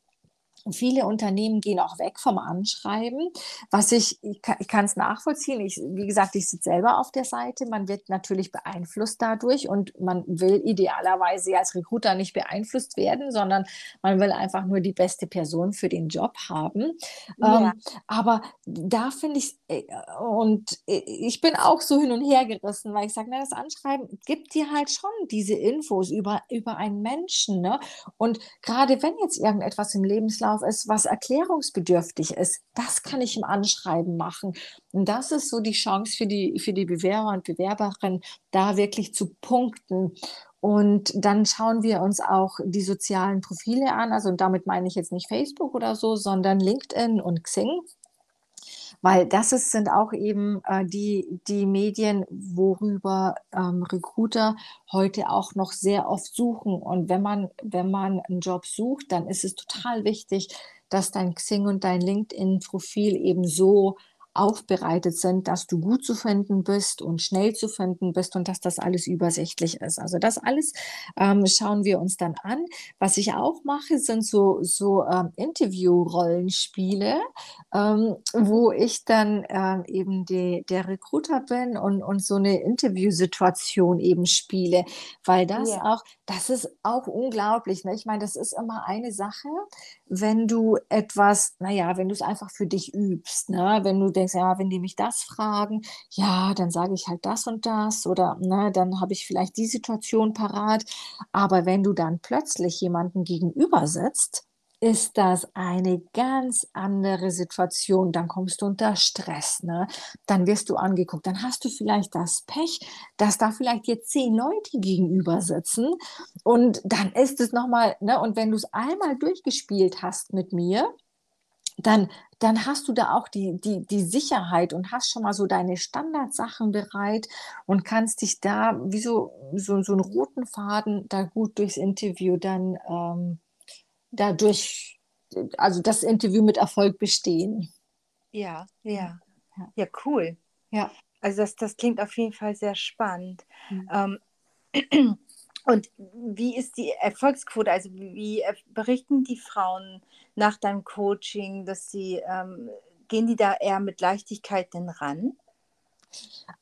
Viele Unternehmen gehen auch weg vom Anschreiben, was ich, ich kann es nachvollziehen. Ich, wie gesagt, ich sitze selber auf der Seite. Man wird natürlich beeinflusst dadurch und man will idealerweise als Recruiter nicht beeinflusst werden, sondern man will einfach nur die beste Person für den Job haben. Ja. Ähm, aber da finde ich, äh, und ich bin auch so hin und her gerissen, weil ich sage, das Anschreiben gibt dir halt schon diese Infos über, über einen Menschen. Ne? Und gerade wenn jetzt irgendetwas im Lebenslauf drauf ist, was erklärungsbedürftig ist, das kann ich im Anschreiben machen. Und das ist so die Chance für die, für die Bewerber und Bewerberinnen, da wirklich zu punkten. Und dann schauen wir uns auch die sozialen Profile an. Also und damit meine ich jetzt nicht Facebook oder so, sondern LinkedIn und Xing weil das ist, sind auch eben äh, die, die Medien, worüber ähm, Recruiter heute auch noch sehr oft suchen. Und wenn man, wenn man einen Job sucht, dann ist es total wichtig, dass dein Xing und dein LinkedIn-Profil eben so aufbereitet sind, dass du gut zu finden bist und schnell zu finden bist und dass das alles übersichtlich ist. Also das alles ähm, schauen wir uns dann an. Was ich auch mache, sind so, so ähm, Interview-Rollenspiele, ähm, wo ich dann ähm, eben die, der Recruiter bin und, und so eine Interviewsituation eben spiele, weil das ja. auch, das ist auch unglaublich. Ne? Ich meine, das ist immer eine Sache, wenn du etwas, naja, wenn du es einfach für dich übst, ne? wenn du denkst, ja, wenn die mich das fragen, ja, dann sage ich halt das und das oder ne, dann habe ich vielleicht die Situation parat. Aber wenn du dann plötzlich jemanden gegenüber sitzt, ist das eine ganz andere Situation. Dann kommst du unter Stress, ne? Dann wirst du angeguckt. Dann hast du vielleicht das Pech, dass da vielleicht jetzt zehn Leute gegenüber sitzen. Und dann ist es nochmal, ne? Und wenn du es einmal durchgespielt hast mit mir, dann, dann hast du da auch die, die, die Sicherheit und hast schon mal so deine Standardsachen bereit und kannst dich da wie so, so, so einen roten Faden da gut durchs Interview dann ähm, dadurch, also das Interview mit Erfolg bestehen. Ja, ja, ja, cool. Ja. Also das, das klingt auf jeden Fall sehr spannend. Mhm. Ähm, und wie ist die Erfolgsquote? Also wie berichten die Frauen nach deinem Coaching, dass sie, ähm, gehen die da eher mit Leichtigkeit denn ran?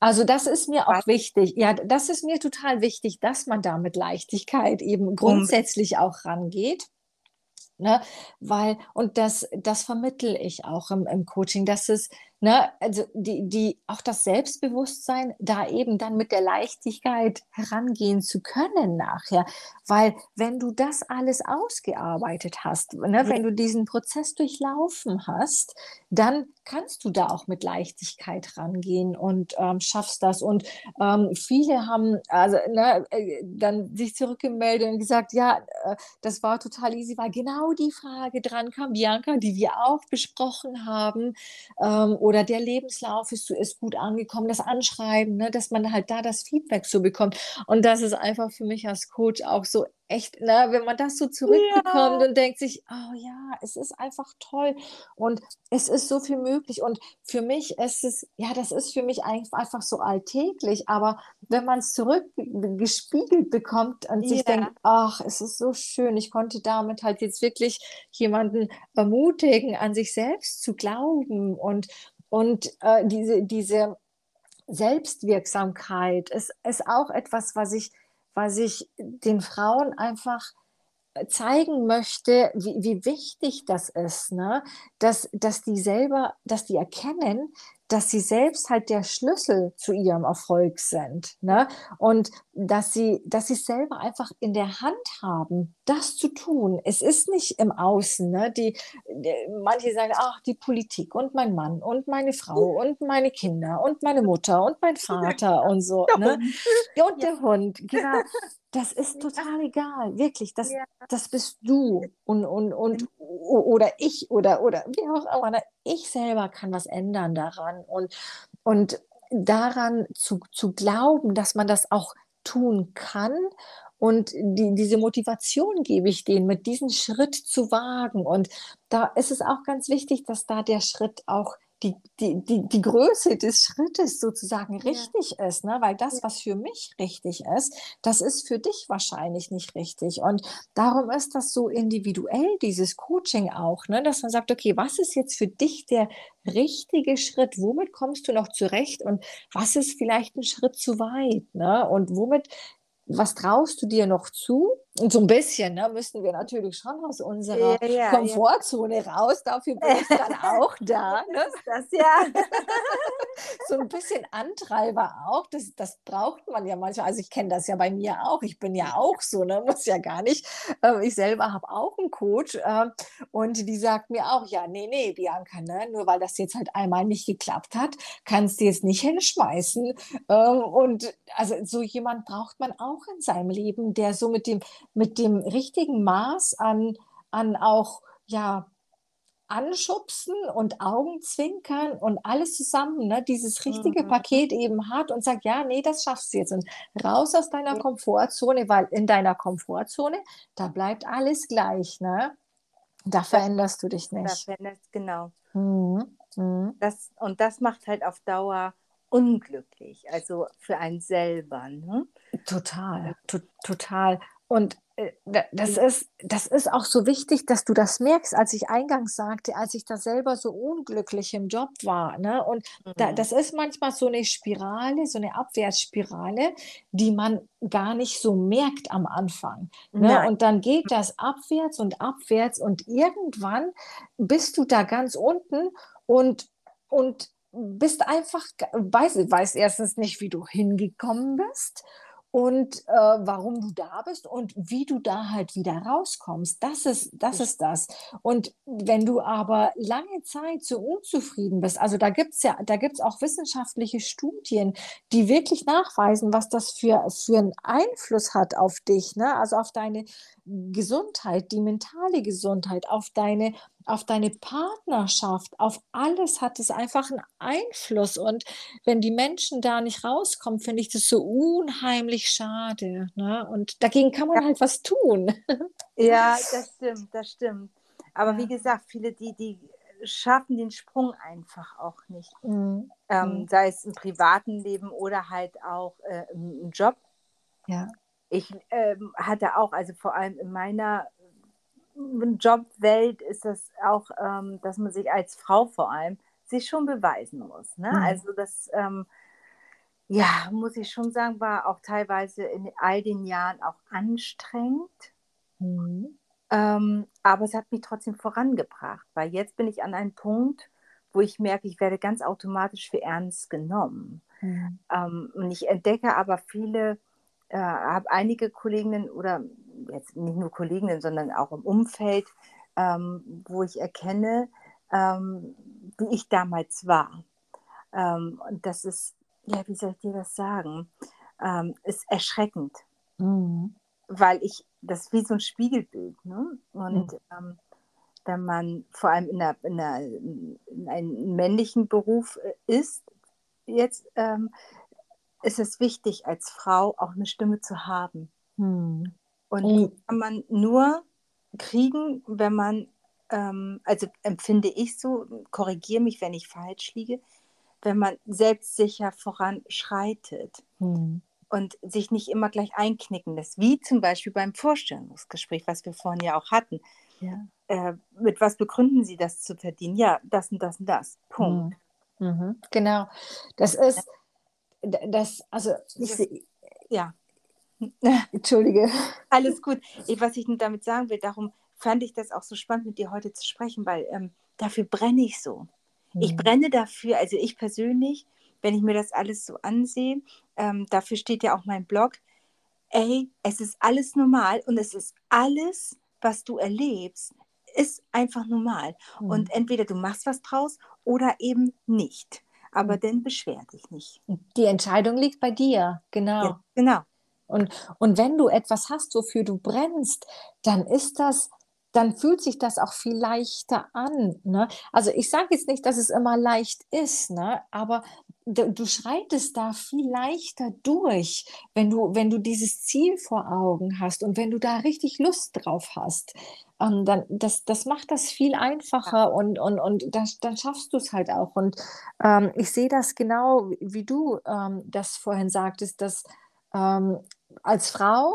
Also das ist mir auch wichtig. Ja, das ist mir total wichtig, dass man da mit Leichtigkeit eben grundsätzlich auch rangeht. Ne? Weil, und das, das vermittel ich auch im, im Coaching, dass es, ne, also die, die, auch das Selbstbewusstsein, da eben dann mit der Leichtigkeit herangehen zu können nachher. Weil wenn du das alles ausgearbeitet hast, ne, wenn du diesen Prozess durchlaufen hast, dann kannst du da auch mit Leichtigkeit rangehen und ähm, schaffst das. Und ähm, viele haben also ne, äh, dann sich zurückgemeldet und gesagt, ja, äh, das war total easy, weil genau die Frage dran kam, Bianca, die wir auch besprochen haben. Ähm, oder der Lebenslauf ist, ist gut angekommen, das Anschreiben, ne, dass man halt da das Feedback so bekommt. Und das ist einfach für mich als Coach auch so echt, ne, wenn man das so zurückbekommt ja. und denkt sich, oh ja, es ist einfach toll und es ist so viel möglich. Und für mich ist es, ja, das ist für mich einfach so alltäglich, aber wenn man es zurückgespiegelt bekommt und sich denkt, ach, es ist so schön, ich konnte damit halt jetzt wirklich jemanden ermutigen, an sich selbst zu glauben und, und äh, diese, diese Selbstwirksamkeit ist, ist auch etwas, was ich was ich den Frauen einfach zeigen möchte, wie, wie wichtig das ist, ne? dass, dass die selber, dass die erkennen, dass sie selbst halt der Schlüssel zu ihrem Erfolg sind. Ne? Und dass sie, dass sie selber einfach in der Hand haben, das zu tun. Es ist nicht im Außen. Ne? Die, die, manche sagen, ach, die Politik und mein Mann und meine Frau und meine Kinder und meine Mutter und mein Vater und so. Ne? Und der Hund, genau. Das ist total egal, wirklich. Das, ja. das bist du und, und, und oder ich oder, oder wie auch immer. Ne? Ich selber kann was ändern daran und, und daran zu, zu glauben, dass man das auch tun kann und die, diese Motivation gebe ich denen, mit diesem Schritt zu wagen. Und da ist es auch ganz wichtig, dass da der Schritt auch die, die, die, die Größe des Schrittes sozusagen richtig ja. ist, ne? weil das, was für mich richtig ist, das ist für dich wahrscheinlich nicht richtig. Und darum ist das so individuell, dieses Coaching auch, ne? dass man sagt, okay, was ist jetzt für dich der richtige Schritt? Womit kommst du noch zurecht? Und was ist vielleicht ein Schritt zu weit? Ne? Und womit was traust du dir noch zu? Und so ein bisschen ne, müssen wir natürlich schon aus unserer ja, ja, Komfortzone ja. raus. Dafür bin ich dann auch da. Ne? Das ja. so ein bisschen Antreiber auch. Das, das braucht man ja manchmal. Also ich kenne das ja bei mir auch. Ich bin ja auch so, ne? muss ja gar nicht. Ähm, ich selber habe auch einen Coach ähm, und die sagt mir auch, ja, nee, nee, Bianca, ne? nur weil das jetzt halt einmal nicht geklappt hat, kannst du jetzt nicht hinschmeißen. Ähm, und also so jemand braucht man auch in seinem Leben, der so mit dem mit dem richtigen Maß an, an auch, ja, Anschubsen und Augenzwinkern und alles zusammen, ne, dieses richtige mhm. Paket eben hat und sagt, ja, nee, das schaffst du jetzt. Und raus aus deiner Komfortzone, weil in deiner Komfortzone, da bleibt alles gleich, ne? Da veränderst du dich nicht. Da veränderst, genau. Mhm. Mhm. Das, und das macht halt auf Dauer unglücklich, also für einen selber. Ne? Total, to total. Und äh, das ist, das ist auch so wichtig, dass du das merkst, als ich eingangs sagte, als ich da selber so unglücklich im Job war. Ne? Und mhm. da, das ist manchmal so eine Spirale, so eine Abwärtsspirale, die man gar nicht so merkt am Anfang. Ne? Und dann geht das abwärts und abwärts und irgendwann bist du da ganz unten und, und bist einfach, weiß, weiß erstens nicht, wie du hingekommen bist und äh, warum du da bist und wie du da halt wieder rauskommst. Das ist, das ist das. Und wenn du aber lange Zeit so unzufrieden bist, also da gibt es ja, da gibt es auch wissenschaftliche Studien, die wirklich nachweisen, was das für, für einen Einfluss hat auf dich, ne? also auf deine Gesundheit, die mentale Gesundheit, auf deine auf deine Partnerschaft, auf alles hat es einfach einen Einfluss. Und wenn die Menschen da nicht rauskommen, finde ich das so unheimlich schade. Ne? Und dagegen kann man ja. halt was tun. Ja, das stimmt, das stimmt. Aber ja. wie gesagt, viele, die, die schaffen den Sprung einfach auch nicht. Mhm. Ähm, mhm. sei es im privaten Leben oder halt auch äh, im Job. Ja. Ich ähm, hatte auch, also vor allem in meiner Jobwelt ist das auch, ähm, dass man sich als Frau vor allem sich schon beweisen muss. Ne? Mhm. Also das, ähm, ja, muss ich schon sagen, war auch teilweise in all den Jahren auch anstrengend. Mhm. Ähm, aber es hat mich trotzdem vorangebracht, weil jetzt bin ich an einem Punkt, wo ich merke, ich werde ganz automatisch für ernst genommen. Mhm. Ähm, und ich entdecke aber viele, äh, habe einige Kolleginnen oder jetzt nicht nur Kolleginnen, sondern auch im Umfeld, ähm, wo ich erkenne, ähm, wie ich damals war. Ähm, und das ist, ja, wie soll ich dir das sagen, ähm, ist erschreckend, mhm. weil ich, das ist wie so ein Spiegelbild. Ne? Und mhm. wenn man vor allem in, einer, in, einer, in einem männlichen Beruf äh, ist, jetzt ähm, ist es wichtig, als Frau auch eine Stimme zu haben. Mhm. Und mhm. kann man nur kriegen, wenn man, ähm, also empfinde ich so, korrigiere mich, wenn ich falsch liege, wenn man selbstsicher voranschreitet mhm. und sich nicht immer gleich einknicken lässt, wie zum Beispiel beim Vorstellungsgespräch, was wir vorhin ja auch hatten. Ja. Äh, mit was begründen Sie das zu verdienen? Ja, das und das und das. Punkt. Mhm. mhm. Genau. Das ist, das, also ich, ja Entschuldige. Alles gut. Was ich damit sagen will, darum fand ich das auch so spannend, mit dir heute zu sprechen, weil ähm, dafür brenne ich so. Mhm. Ich brenne dafür, also ich persönlich, wenn ich mir das alles so ansehe, ähm, dafür steht ja auch mein Blog, ey, es ist alles normal und es ist alles, was du erlebst, ist einfach normal. Mhm. Und entweder du machst was draus oder eben nicht. Aber mhm. dann beschwer dich nicht. Die Entscheidung liegt bei dir, genau. Ja, genau. Und, und wenn du etwas hast, wofür du brennst, dann ist das, dann fühlt sich das auch viel leichter an. Ne? Also ich sage jetzt nicht, dass es immer leicht ist, ne? aber du, du schreitest da viel leichter durch, wenn du, wenn du dieses Ziel vor Augen hast und wenn du da richtig Lust drauf hast. Ähm, dann, das, das macht das viel einfacher und, und, und das, dann schaffst du es halt auch. Und ähm, ich sehe das genau, wie du ähm, das vorhin sagtest, dass ähm, als Frau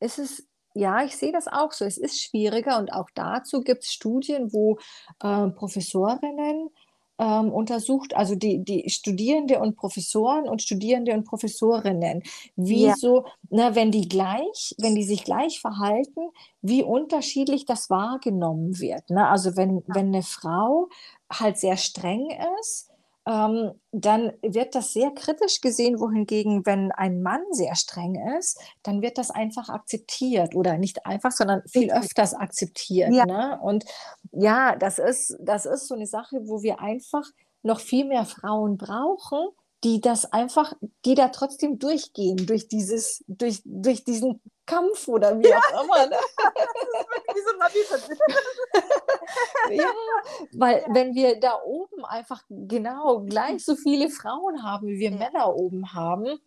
ist es ja, ich sehe das auch so. Es ist schwieriger und auch dazu gibt es Studien, wo äh, Professorinnen ähm, untersucht, also die, die Studierende und Professoren und Studierende und Professorinnen, wie ja. so, na, wenn die gleich, wenn die sich gleich verhalten, wie unterschiedlich das wahrgenommen wird. Ne? Also wenn, wenn eine Frau halt sehr streng ist, ähm, dann wird das sehr kritisch gesehen, wohingegen, wenn ein Mann sehr streng ist, dann wird das einfach akzeptiert oder nicht einfach, sondern viel öfters akzeptiert. Ja. Ne? Und ja, das ist, das ist so eine Sache, wo wir einfach noch viel mehr Frauen brauchen, die das einfach, die da trotzdem durchgehen, durch dieses, durch, durch diesen Kampf oder wie auch immer. Ne? wie so ein ja, weil ja. wenn wir da oben einfach genau gleich so viele Frauen haben, wie wir ja. Männer oben haben,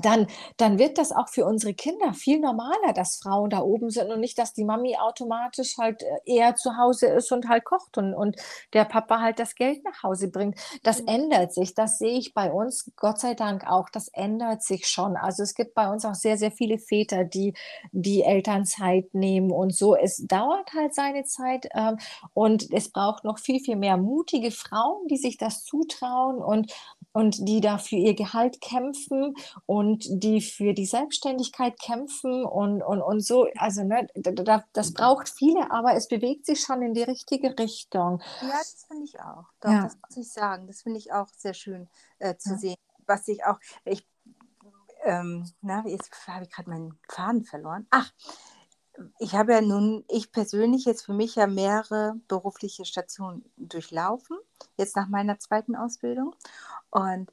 dann, dann wird das auch für unsere Kinder viel normaler, dass Frauen da oben sind und nicht, dass die Mami automatisch halt äh, eher zu Hause ist und halt kocht und, und der Papa halt das Geld nach Hause bringt. Das mhm. ändert sich. Das sehe ich bei uns, Gott sei Dank auch. Das ändert sich schon. Also es gibt bei uns auch sehr, sehr viele Väter, die die Elternzeit nehmen und so. Es dauert halt seine Zeit ähm, und es braucht noch viel, viel mehr mutige Frauen, die sich das zutrauen und und die da für ihr Gehalt kämpfen und die für die Selbstständigkeit kämpfen und, und, und so. Also ne, das mhm. braucht viele, aber es bewegt sich schon in die richtige Richtung. Ja, das finde ich auch. Doch, ja. Das muss ich sagen. Das finde ich auch sehr schön äh, zu ja. sehen. Was ich auch, ich, ähm, na, jetzt habe ich gerade meinen Faden verloren. Ach, ich habe ja nun, ich persönlich jetzt für mich ja mehrere berufliche Stationen durchlaufen, jetzt nach meiner zweiten Ausbildung. Und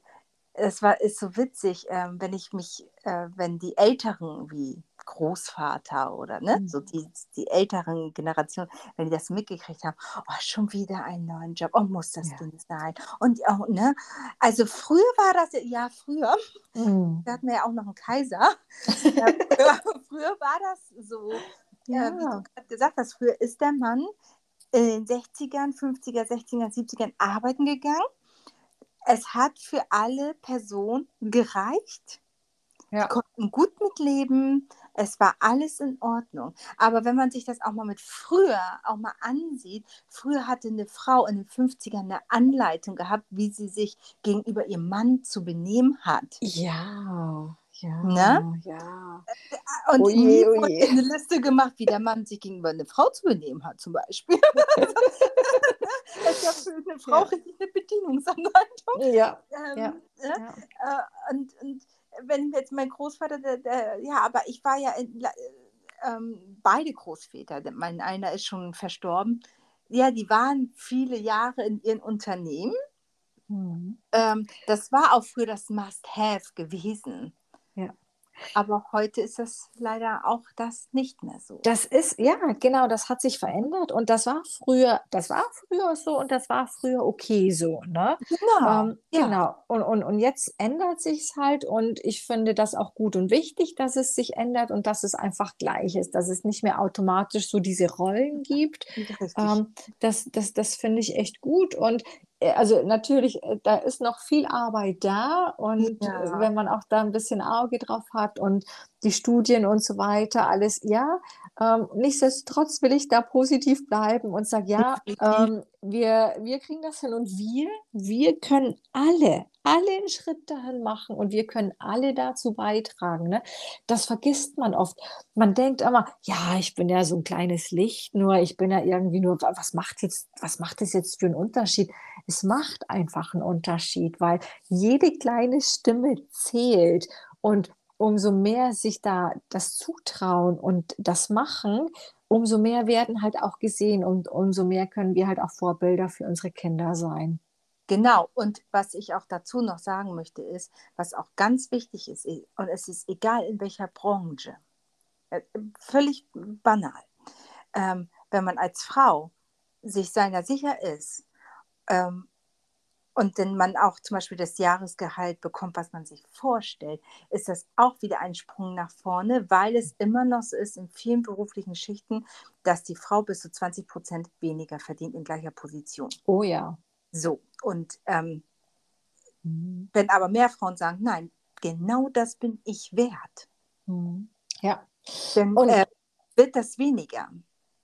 es war, ist so witzig, ähm, wenn ich mich, äh, wenn die Älteren wie Großvater oder ne, mhm. so die, die älteren Generationen, wenn die das mitgekriegt haben, oh, schon wieder einen neuen Job, oh, muss das ja. Ding sein. Und oh, ne, also früher war das, ja, früher, mhm. da hatten wir ja auch noch einen Kaiser. ja, früher, früher, war das so, ja. äh, wie du gerade gesagt hast, früher ist der Mann in den 60ern, 50er, 60er, 70ern arbeiten gegangen es hat für alle Personen gereicht. Ja. Die konnten gut mitleben. Es war alles in Ordnung. Aber wenn man sich das auch mal mit früher auch mal ansieht, früher hatte eine Frau in den 50ern eine Anleitung gehabt, wie sie sich gegenüber ihrem Mann zu benehmen hat. Ja. Ja, ne? ja. Und oje, nie oje. eine Liste gemacht, wie der Mann sich gegenüber einer Frau zu benehmen hat, zum Beispiel. das ist ja für eine Frau ja. eine Bedienungsanleitung. Ja. Ähm, ja. ja. Äh, und, und wenn jetzt mein Großvater, der, der, ja, aber ich war ja in, ähm, beide Großväter, mein einer ist schon verstorben, ja, die waren viele Jahre in ihren Unternehmen. Mhm. Ähm, das war auch früher das Must-Have gewesen. Aber heute ist das leider auch das nicht mehr so. Das ist, ja, genau, das hat sich verändert und das war früher, das war früher so und das war früher okay so, ne? Genau. Ähm, ja. Genau. Und, und, und jetzt ändert sich es halt und ich finde das auch gut und wichtig, dass es sich ändert und dass es einfach gleich ist, dass es nicht mehr automatisch so diese Rollen gibt. Ähm, das das, das finde ich echt gut und also natürlich, äh, da ist noch viel Arbeit da und ja. Äh, wenn man auch da ein bisschen Auge drauf hat und die Studien und so weiter, alles, ja, ähm, nichtsdestotrotz will ich da positiv bleiben und sage, ja, ähm, wir, wir kriegen das hin und wir, wir können alle, alle einen Schritt dahin machen und wir können alle dazu beitragen. Ne? Das vergisst man oft. Man denkt immer, ja, ich bin ja so ein kleines Licht, nur ich bin ja irgendwie nur, was macht jetzt, was macht das jetzt für einen Unterschied? Es macht einfach einen Unterschied, weil jede kleine Stimme zählt und umso mehr sich da das zutrauen und das machen, umso mehr werden halt auch gesehen und umso mehr können wir halt auch Vorbilder für unsere Kinder sein. Genau, und was ich auch dazu noch sagen möchte, ist, was auch ganz wichtig ist, und es ist egal in welcher Branche, äh, völlig banal, ähm, wenn man als Frau sich seiner sicher ist ähm, und wenn man auch zum Beispiel das Jahresgehalt bekommt, was man sich vorstellt, ist das auch wieder ein Sprung nach vorne, weil es immer noch so ist in vielen beruflichen Schichten, dass die Frau bis zu 20 Prozent weniger verdient in gleicher Position. Oh ja. So, und ähm, mhm. wenn aber mehr Frauen sagen, nein, genau das bin ich wert. Mhm. Ja. Dann äh, wird das weniger.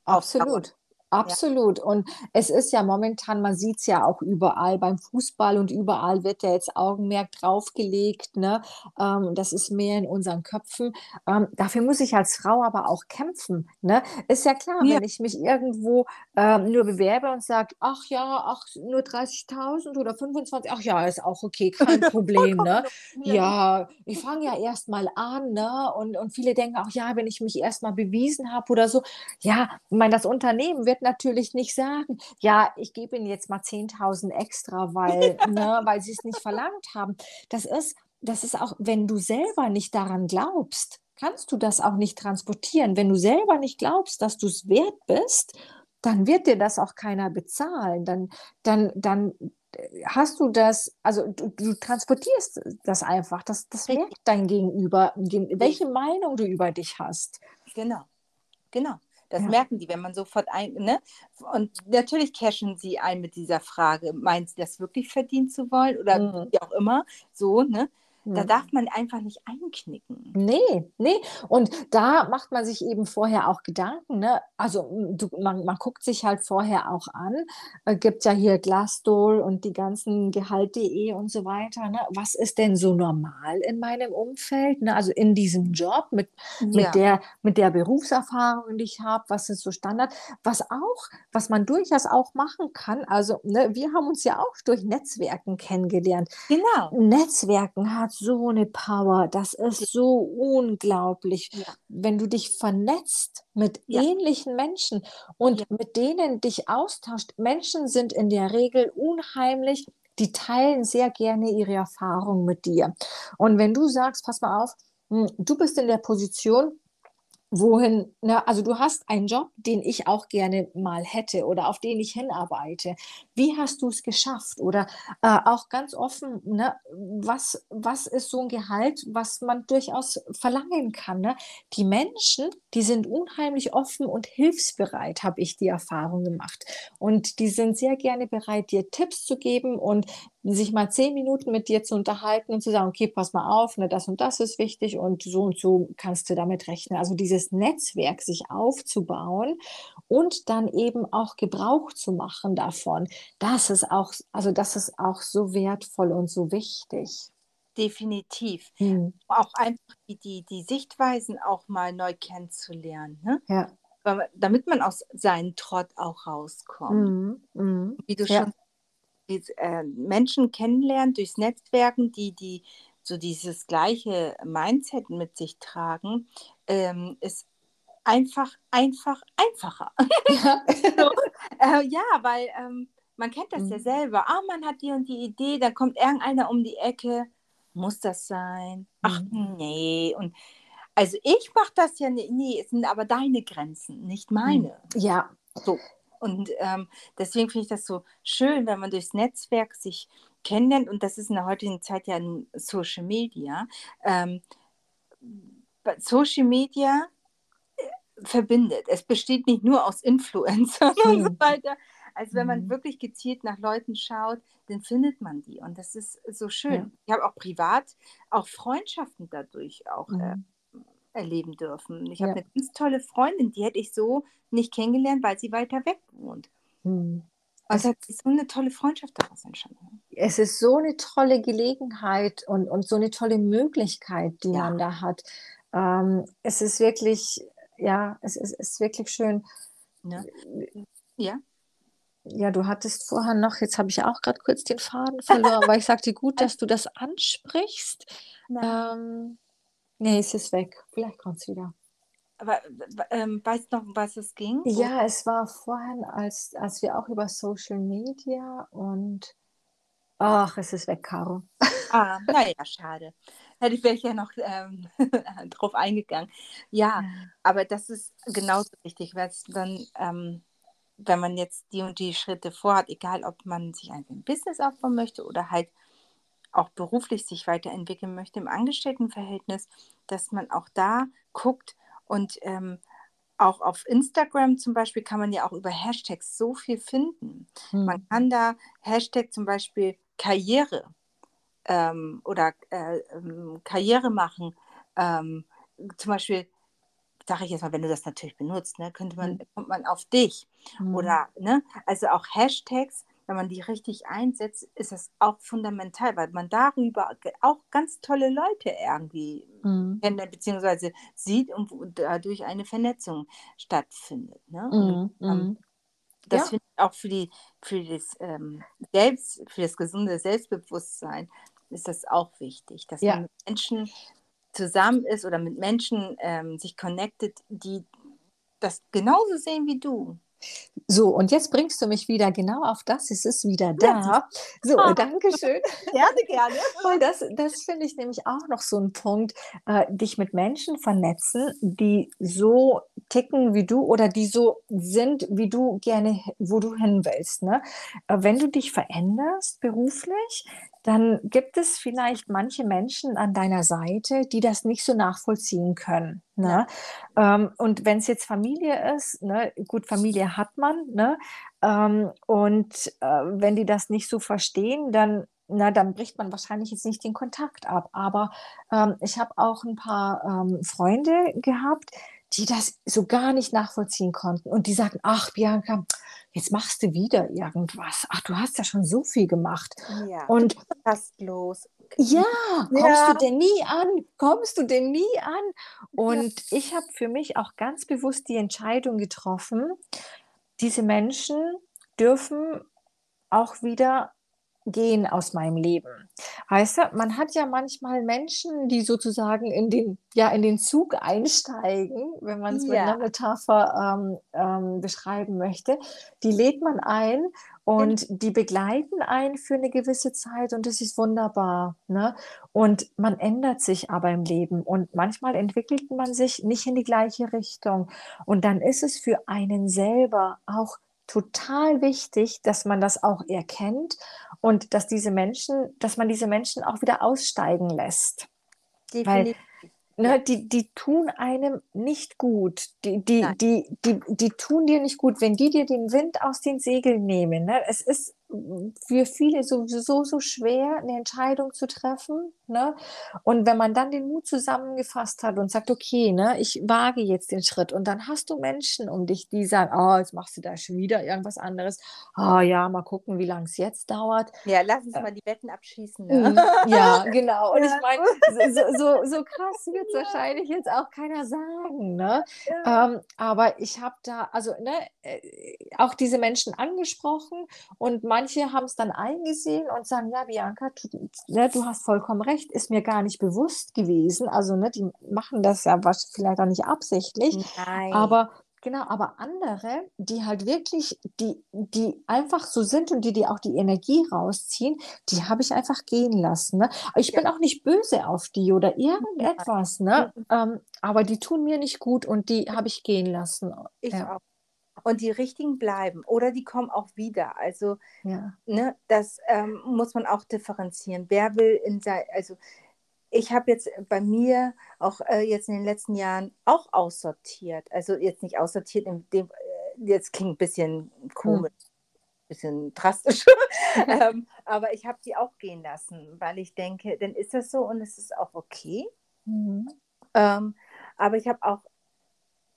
Absolut. Absolut. Und es ist ja momentan, man sieht es ja auch überall beim Fußball und überall wird ja jetzt Augenmerk draufgelegt. Ne? Ähm, das ist mehr in unseren Köpfen. Ähm, dafür muss ich als Frau aber auch kämpfen. Ne? Ist ja klar, ja. wenn ich mich irgendwo ähm, nur bewerbe und sage, ach ja, ach, nur 30.000 oder 25, ach ja, ist auch okay, kein Problem. ne? Ja, ich fange ja erst mal an. Ne? Und, und viele denken auch, ja, wenn ich mich erst mal bewiesen habe oder so. Ja, ich meine, das Unternehmen wird natürlich nicht sagen, ja, ich gebe Ihnen jetzt mal 10.000 extra, weil, ne, weil Sie es nicht verlangt haben. Das ist, das ist auch, wenn du selber nicht daran glaubst, kannst du das auch nicht transportieren. Wenn du selber nicht glaubst, dass du es wert bist, dann wird dir das auch keiner bezahlen. Dann, dann, dann äh, hast du das, also du, du transportierst das einfach. Das, das merkt dein Gegenüber, welche Meinung du über dich hast. Genau, genau. Das ja. merken die, wenn man sofort ein, ne? Und natürlich cashen sie ein mit dieser Frage, meinen sie das wirklich verdient zu wollen oder mhm. wie auch immer, so, ne? Da darf man einfach nicht einknicken. Nee, nee. Und da macht man sich eben vorher auch Gedanken. Ne? Also du, man, man guckt sich halt vorher auch an. Äh, gibt ja hier Glassdoor und die ganzen Gehalt.de und so weiter. Ne? Was ist denn so normal in meinem Umfeld? Ne? Also in diesem Job mit, ja. mit, der, mit der Berufserfahrung, die ich habe, was ist so Standard? Was auch, was man durchaus auch machen kann. Also ne, wir haben uns ja auch durch Netzwerken kennengelernt. Genau. Netzwerken hat so eine Power. Das ist so unglaublich. Ja. Wenn du dich vernetzt mit ja. ähnlichen Menschen und ja. mit denen dich austauscht. Menschen sind in der Regel unheimlich. Die teilen sehr gerne ihre Erfahrungen mit dir. Und wenn du sagst, pass mal auf, hm, du bist in der Position, wohin, ne, also du hast einen Job, den ich auch gerne mal hätte oder auf den ich hinarbeite. Wie hast du es geschafft? Oder äh, auch ganz offen, ne, was, was ist so ein Gehalt, was man durchaus verlangen kann? Ne? Die Menschen, die sind unheimlich offen und hilfsbereit, habe ich die Erfahrung gemacht. Und die sind sehr gerne bereit, dir Tipps zu geben und sich mal zehn Minuten mit dir zu unterhalten und zu sagen, okay, pass mal auf, ne, das und das ist wichtig und so und so kannst du damit rechnen. Also dieses Netzwerk sich aufzubauen und dann eben auch Gebrauch zu machen davon, das ist auch, also das ist auch so wertvoll und so wichtig. Definitiv. Hm. Auch einfach die, die, die Sichtweisen auch mal neu kennenzulernen. Ne? Ja. Damit man aus seinem Trott auch rauskommt. Mhm. Mhm. Wie du ja. schon die, äh, Menschen kennenlernen durchs Netzwerken, die, die so dieses gleiche Mindset mit sich tragen, ähm, ist einfach, einfach, einfacher. Ja, so, äh, ja weil ähm, man kennt das mhm. ja selber. Ah, man hat die und die Idee, dann kommt irgendeiner um die Ecke. Muss das sein? Ach mhm. nee. Und also ich mache das ja nicht. Nee, es sind aber deine Grenzen, nicht meine. Ja. So. Und ähm, deswegen finde ich das so schön, wenn man durchs Netzwerk sich kennenlernt. Und das ist in der heutigen Zeit ja Social Media. Ähm, Social Media äh, verbindet. Es besteht nicht nur aus Influencern mhm. und so weiter. Also wenn man mhm. wirklich gezielt nach Leuten schaut, dann findet man die. Und das ist so schön. Ja. Ich habe auch privat auch Freundschaften dadurch auch mhm. äh, erleben dürfen. Ich habe eine ganz tolle Freundin, die hätte ich so nicht kennengelernt, weil sie weiter weg wohnt. Hm. Und es hat so eine tolle Freundschaft daraus entstanden. Es ist so eine tolle Gelegenheit und, und so eine tolle Möglichkeit, die Ja. man da hat. Ähm, es ist wirklich, ja, es ist, ist wirklich schön. Ne? Ja. Ja, du hattest vorher noch, jetzt habe ich auch gerade kurz den Faden verloren, aber ich sagte, gut, dass du das ansprichst. Ähm, nee, es ist weg. Vielleicht kommt es wieder. Aber ähm, weißt du noch, um was es ging? Ja, es war vorhin, als, als wir auch über Social Media und ach, es ist weg, Caro. Ah, naja, schade. Hätte ich ich ja noch ähm, drauf eingegangen. Ja, aber das ist genauso wichtig, weil es dann, ähm, wenn man jetzt die und die Schritte vorhat, egal ob man sich ein Business aufbauen möchte oder halt auch beruflich sich weiterentwickeln möchte im Angestelltenverhältnis, dass man auch da guckt und ähm, auch auf Instagram zum Beispiel kann man ja auch über Hashtags so viel finden. Man Hm. kann da Hashtag zum Beispiel Karriere ähm, oder äh, ähm, Karriere machen. Ähm, zum Beispiel, sage ich jetzt mal, wenn du das natürlich benutzt, ne, könnte man, Mhm. kommt man auf dich. Hm. Oder, ne, also auch Hashtags, wenn man die richtig einsetzt, ist das auch fundamental, weil man darüber auch ganz tolle Leute irgendwie Hm. kennenlernt, beziehungsweise sieht und dadurch eine Vernetzung stattfindet. Ne? Und, Hm. ähm, Hm. das Ja. finde ich auch für, die, für, das, ähm, Selbst, für das gesunde Selbstbewusstsein ist das auch wichtig, dass Ja. man mit Menschen zusammen ist oder mit Menschen ähm, sich connectet, die das genauso sehen wie du. So, und jetzt bringst du mich wieder genau auf das. Es ist wieder da. So, Ah. danke schön. Gerne, gerne. Weil das, das finde ich nämlich auch noch so ein Punkt, äh, dich mit Menschen vernetzen, die so ticken wie du oder die so sind, wie du gerne, wo du hin willst. Ne? Äh, wenn du dich veränderst beruflich, dann gibt es vielleicht manche Menschen an deiner Seite, die das nicht so nachvollziehen können. Ne? Ähm, und wenn es jetzt Familie ist, ne, gut, Familie hat man, ne? Ähm, und äh, wenn die das nicht so verstehen, dann, na, dann bricht man wahrscheinlich jetzt nicht den Kontakt ab. Aber ähm, ich habe auch ein paar ähm, Freunde gehabt, die das so gar nicht nachvollziehen konnten. Und die sagten, ach, Bianca, jetzt machst du wieder irgendwas. Ach, du hast ja schon so viel gemacht. Ja. Und Rastlos. Ja, kommst Ja. du denn nie an? Kommst du denn nie an? Und ich habe für mich auch ganz bewusst die Entscheidung getroffen, diese Menschen dürfen auch wieder gehen aus meinem Leben. Weißt du, man hat ja manchmal Menschen, die sozusagen in den, ja, in den Zug einsteigen, wenn man es mit Ja. einer Metapher ähm, ähm, beschreiben möchte. Die lädt man ein und die begleiten einen für eine gewisse Zeit und das ist wunderbar. Ne? Und man ändert sich aber im Leben und manchmal entwickelt man sich nicht in die gleiche Richtung. Und dann ist es für einen selber auch total wichtig, dass man das auch erkennt und dass diese Menschen, dass man diese Menschen auch wieder aussteigen lässt. Definitiv. Ne, die, die tun einem nicht gut. Die, die, Nein. die, die, die tun dir nicht gut, wenn die dir den Wind aus den Segeln nehmen. Ne? Es ist für viele sowieso so schwer, eine Entscheidung zu treffen. Ne? Und wenn man dann den Mut zusammengefasst hat und sagt, okay, ne, ich wage jetzt den Schritt und dann hast du Menschen um dich, die sagen, oh, jetzt machst du da schon wieder irgendwas anderes. Oh ja, mal gucken, wie lange es jetzt dauert. Ja, lass uns Äh. mal die Wetten abschießen. Ne? Ja, genau. Und Ja. ich meine, so, so, so krass wird es Ja. wahrscheinlich jetzt auch keiner sagen. Ne? Ja. Ähm, aber ich habe da, also ne, äh, auch diese Menschen angesprochen und manche haben es dann eingesehen und sagen, ja, Bianca, du, ne, du hast vollkommen recht, ist mir gar nicht bewusst gewesen. Also ne, die machen das ja was, vielleicht auch nicht absichtlich, Nein. aber genau, aber andere, die halt wirklich, die, die einfach so sind und die, die auch die Energie rausziehen, die habe ich einfach gehen lassen. Ne? Ich bin auch nicht böse auf die oder irgendetwas, ne? Ähm, aber die tun mir nicht gut und die habe ich gehen lassen. ich ja. auch. Und die richtigen bleiben oder die kommen auch wieder. Also Ja. ne, das ähm, muss man auch differenzieren. Wer will in sein, also ich habe jetzt bei mir auch äh, jetzt in den letzten Jahren auch aussortiert. Also jetzt nicht aussortiert, in dem, äh, jetzt klingt ein bisschen komisch, ein bisschen drastisch, ähm, aber ich habe die auch gehen lassen, weil ich denke, dann ist das so und es ist auch okay. Mhm. Ähm, aber ich habe auch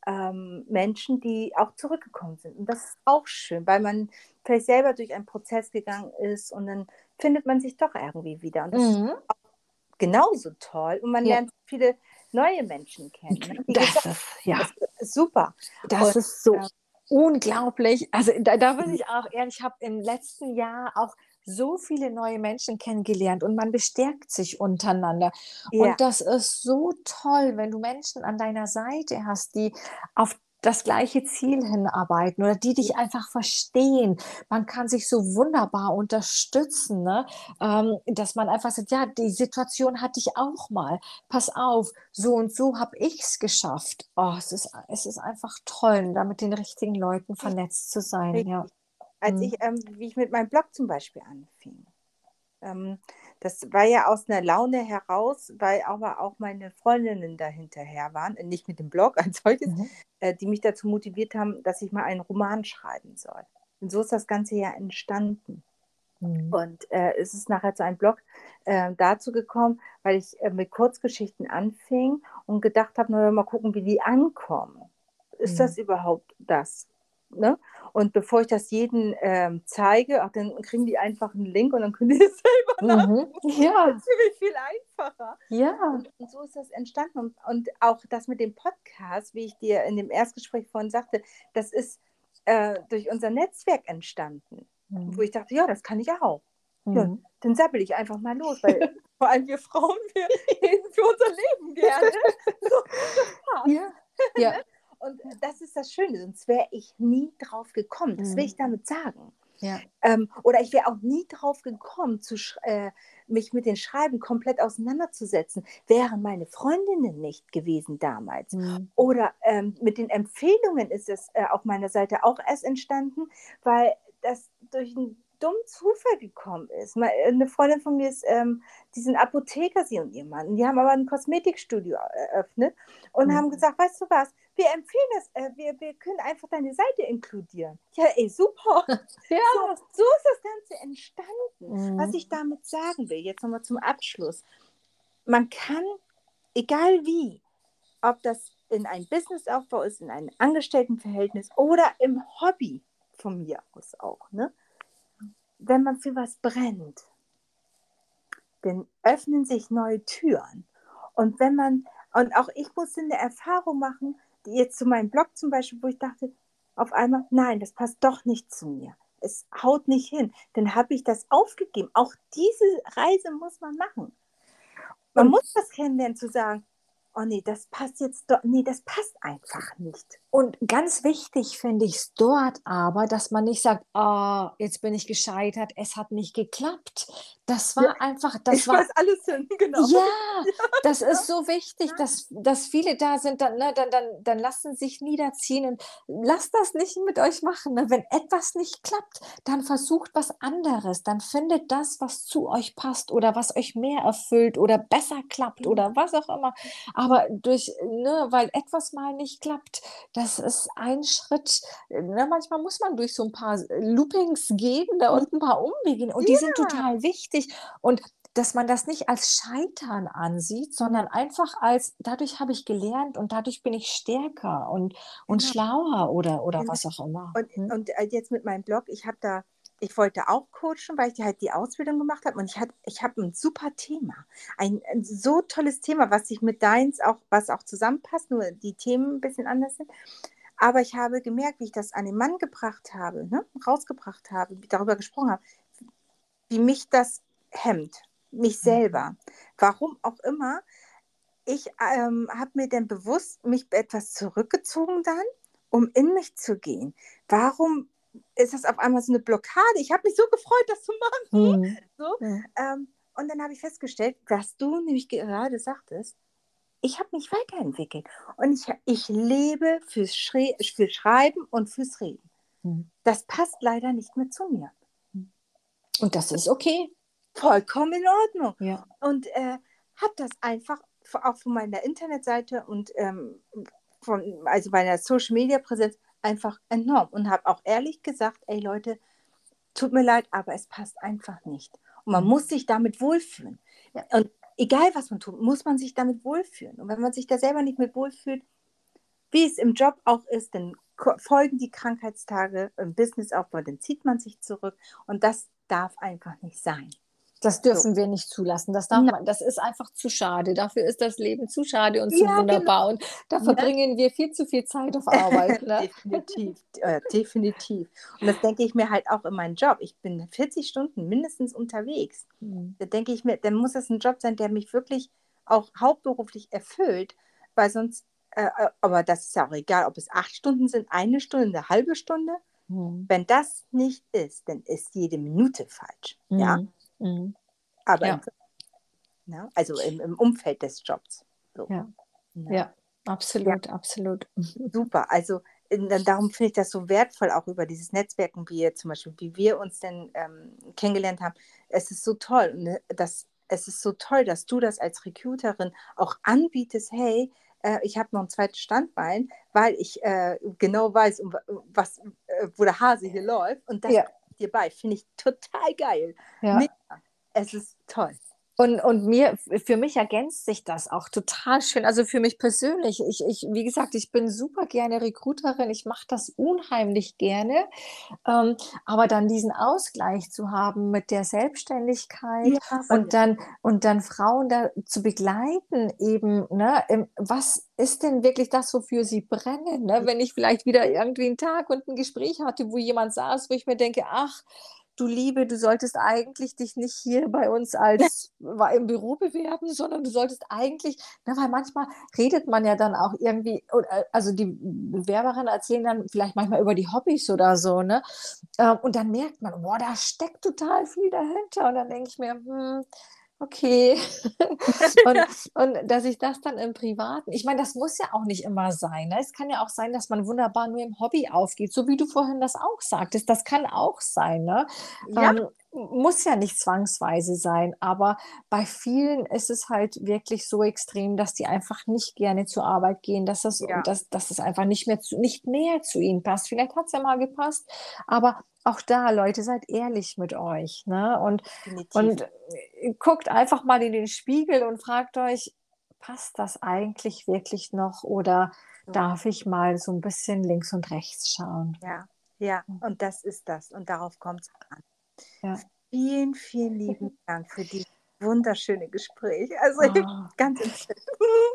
ähm, Menschen, die auch zurückgekommen sind. Und das ist auch schön, weil man vielleicht selber durch einen Prozess gegangen ist und dann findet man sich doch irgendwie wieder. Und das mhm. ist auch genauso toll. Und man ja. lernt viele neue Menschen kennen. Ne? Das, gesagt, ist, ja. das ist super. Das und, ist so äh, unglaublich. Also da, da bin ich auch ehrlich, ich habe im letzten Jahr auch so viele neue Menschen kennengelernt und man bestärkt sich untereinander. Ja. Und das ist so toll, wenn du Menschen an deiner Seite hast, die auf das gleiche Ziel hinarbeiten oder die dich einfach verstehen. Man kann sich so wunderbar unterstützen, ne? ähm, dass man einfach sagt, ja, die Situation hatte ich auch mal. Pass auf, so und so habe ich es geschafft. Oh, es, ist, es ist einfach toll, da mit den richtigen Leuten vernetzt zu sein. Ja. Als mhm. ich, ähm, wie ich mit meinem Blog zum Beispiel anfing. Ähm, das war ja aus einer Laune heraus, weil aber auch meine Freundinnen dahinterher waren, äh, nicht mit dem Blog als solches, mhm. äh, die mich dazu motiviert haben, dass ich mal einen Roman schreiben soll. Und so ist das Ganze ja entstanden. Mhm. Und äh, es ist nachher zu einem Blog äh, dazu gekommen, weil ich äh, mit Kurzgeschichten anfing und gedacht habe, na, mal gucken, wie die ankommen. Ist mhm. das überhaupt das? Ne? Und bevor ich das jedem ähm, zeige, auch dann kriegen die einfach einen Link und dann können die es selber mhm. Ja. Das ist ziemlich viel einfacher. Ja. Und, und, so ist das entstanden. Und, und, auch das mit dem Podcast, wie ich dir in dem Erstgespräch vorhin sagte, das ist äh, durch unser Netzwerk entstanden. Mhm. Wo ich dachte, ja, das kann ich auch. Mhm. Ja, dann sabbel ich einfach mal los, weil vor allem wir Frauen, wir reden für unser Leben gerne. So, ja. ja. Und das ist das Schöne, sonst wäre ich nie drauf gekommen. Das will ich mhm. damit sagen. Ja. Ähm, oder ich wäre auch nie drauf gekommen, zu, äh, mich mit den Schreiben komplett auseinanderzusetzen, wären meine Freundinnen nicht gewesen damals. Mhm. Oder ähm, mit den Empfehlungen ist es äh, auf meiner Seite auch erst entstanden, weil das durch ein dummen Zufall gekommen ist. Eine Freundin von mir ist, ähm, die sind Apotheker, sie und ihr Mann. Die haben aber ein Kosmetikstudio eröffnet und mhm. haben gesagt, weißt du was, wir empfehlen das, äh, wir, wir können einfach deine Seite inkludieren. Ja, ey, super. ja. So, so, ist das Ganze entstanden. Mhm. Was ich damit sagen will, jetzt nochmal zum Abschluss. Man kann, egal wie, ob das in einem Businessaufbau ist, in einem Angestelltenverhältnis oder im Hobby von mir aus auch, ne? wenn man für was brennt, dann öffnen sich neue Türen. Und wenn man, und auch ich musste eine Erfahrung machen, jetzt zu meinem Blog zum Beispiel, wo ich dachte, auf einmal, nein, das passt doch nicht zu mir. Es haut nicht hin. Dann habe ich das aufgegeben. Auch diese Reise muss man machen. Man und muss das kennenlernen, zu sagen, oh nee, das passt jetzt doch, nee, das passt einfach nicht. Und ganz wichtig finde ich es dort aber, dass man nicht sagt, oh, jetzt bin ich gescheitert, es hat nicht geklappt. Das war ja, einfach, das ich war. weiß alles hin, genau. Ja, das ist so wichtig, dass, dass viele da sind, dann, ne, dann, dann, dann lassen sich niederziehen und lasst das nicht mit euch machen. Ne? Wenn etwas nicht klappt, dann versucht was anderes, dann findet das, was zu euch passt oder was euch mehr erfüllt oder besser klappt oder was auch immer. Aber durch, ne, weil etwas mal nicht klappt, das ist ein Schritt. Ne, manchmal muss man durch so ein paar Loopings gehen da und ein paar Umwege und die ja. sind total wichtig. Und dass man das nicht als Scheitern ansieht, sondern einfach als, dadurch habe ich gelernt und dadurch bin ich stärker und, und genau. schlauer oder, oder genau. was auch immer. Und, hm? und äh, jetzt mit meinem Blog, ich habe da ich wollte auch coachen, weil ich halt die Ausbildung gemacht habe und ich, hat, ich habe ein super Thema. Ein, ein, so tolles Thema, was sich mit deins auch, was auch zusammenpasst, nur die Themen ein bisschen anders sind. Aber ich habe gemerkt, wie ich das an den Mann gebracht habe, ne, rausgebracht habe, darüber gesprochen habe, wie mich das hemmt, mich mhm. selber. Warum auch immer. Ich ähm, habe mir dann bewusst mich etwas zurückgezogen dann, um in mich zu gehen. Warum ist das auf einmal so eine Blockade. Ich habe mich so gefreut, das zu machen. Mhm. So, mhm. Ähm, und dann habe ich festgestellt, dass du nämlich gerade sagtest, ich habe mich weiterentwickelt. Und ich, ich lebe fürs, Schre fürs Schreiben und fürs Reden. Mhm. Das passt leider nicht mehr zu mir. Und das ist okay. Vollkommen in Ordnung. Ja. Und äh, habe das einfach auch von meiner Internetseite und ähm, von also meiner Social Media Präsenz einfach enorm und habe auch ehrlich gesagt, ey Leute, tut mir leid, aber es passt einfach nicht. Und man mhm. muss sich damit wohlfühlen. Ja. Und egal was man tut, muss man sich damit wohlfühlen. Und wenn man sich da selber nicht mit wohlfühlt, wie es im Job auch ist, dann folgen die Krankheitstage im Businessaufbau, dann zieht man sich zurück und das darf einfach nicht sein. Das dürfen so. wir nicht zulassen. Das, darf man, das ist einfach zu schade. Dafür ist das Leben zu schade und zu ja, wunderbar. Genau. Und da verbringen ja. wir viel zu viel Zeit auf Arbeit. Ne? definitiv, äh, definitiv. Und das denke ich mir halt auch in meinem Job. Ich bin 40 Stunden mindestens unterwegs. Mhm. Da denke ich mir, dann muss das ein Job sein, der mich wirklich auch hauptberuflich erfüllt, weil sonst, äh, äh aber das ist ja auch egal, ob es acht Stunden sind, eine Stunde, eine halbe Stunde. Mhm. Wenn das nicht ist, dann ist jede Minute falsch. Mhm. Ja. Mhm. Aber ja. im, ne? also im, im, Umfeld des Jobs. So. Ja. Ne? ja, absolut, ja. absolut. Super. Also darum finde ich das so wertvoll, auch über dieses Netzwerken, wie zum Beispiel, wie wir uns denn ähm, kennengelernt haben. Es ist so toll, ne? dass es ist so toll, dass du das als Recruiterin auch anbietest. Hey, äh, ich habe noch ein zweites Standbein, weil ich äh, genau weiß, um, was, äh, wo der Hase hier läuft. Und das ja dir bei. Finde ich total geil. Ja. Es ist toll. Und, und mir, für mich ergänzt sich das auch total schön. Also für mich persönlich, ich, ich, wie gesagt, ich bin super gerne Recruiterin, ich mache das unheimlich gerne. Ähm, aber dann diesen Ausgleich zu haben mit der Selbstständigkeit ja, und, dann, und dann Frauen da zu begleiten, eben, ne, was ist denn wirklich das, wofür sie brennen? Ne? Wenn ich vielleicht wieder irgendwie einen Tag und ein Gespräch hatte, wo jemand saß, wo ich mir denke, ach, du Liebe, du solltest eigentlich dich nicht hier bei uns als im Büro bewerben, sondern du solltest eigentlich, na, weil manchmal redet man ja dann auch irgendwie, äh, also die Bewerberinnen erzählen dann vielleicht manchmal über die Hobbys oder so, ne? Ähm, und dann merkt man, boah, da steckt total viel dahinter. Und dann denke ich mir, hm, okay. und, und dass ich das dann im Privaten, ich meine, das muss ja auch nicht immer sein. Ne? Es kann ja auch sein, dass man wunderbar nur im Hobby aufgeht, so wie du vorhin das auch sagtest. Das kann auch sein. Ne? Ja. Ähm, muss ja nicht zwangsweise sein, aber bei vielen ist es halt wirklich so extrem, dass die einfach nicht gerne zur Arbeit gehen, dass das, ja. dass, dass das einfach nicht mehr zu, nicht mehr zu ihnen passt. Vielleicht hat es ja mal gepasst, aber auch da, Leute, seid ehrlich mit euch. Ne? Und, und äh, guckt einfach mal in den Spiegel und fragt euch, passt das eigentlich wirklich noch oder ja. darf ich mal so ein bisschen links und rechts schauen? Ja, ja, und das ist das und darauf kommt es an. Ja. Vielen, vielen lieben Dank für die wunderschöne Gespräch. Also oh. ganz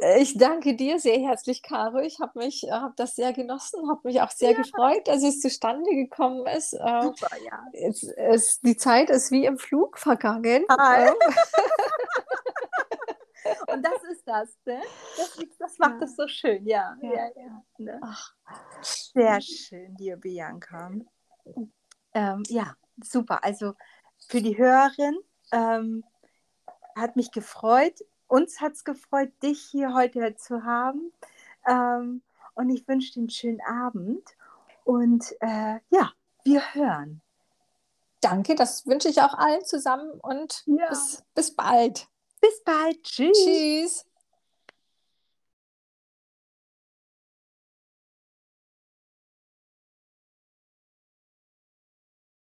äh, Ich danke dir sehr herzlich, Caro. Ich habe mich, äh, habe das sehr genossen, habe mich auch sehr ja. gefreut, dass es zustande gekommen ist. Äh, Super, ja. Es, es, die Zeit ist wie im Flug vergangen. Ähm. Und das ist das, ne? Das, das macht ja. das so schön, ja. ja. ja, ja ne? Sehr schön, liebe Bianca. Ähm, ja, super. Also für die Hörerin, ähm, hat mich gefreut. Uns hat es gefreut, dich hier heute zu haben. Ähm, und ich wünsche dir einen schönen Abend. Und äh, ja, wir hören. Danke, das wünsche ich auch allen zusammen und ja. bis, bis bald. Bis bald. Tschüss. Tschüss.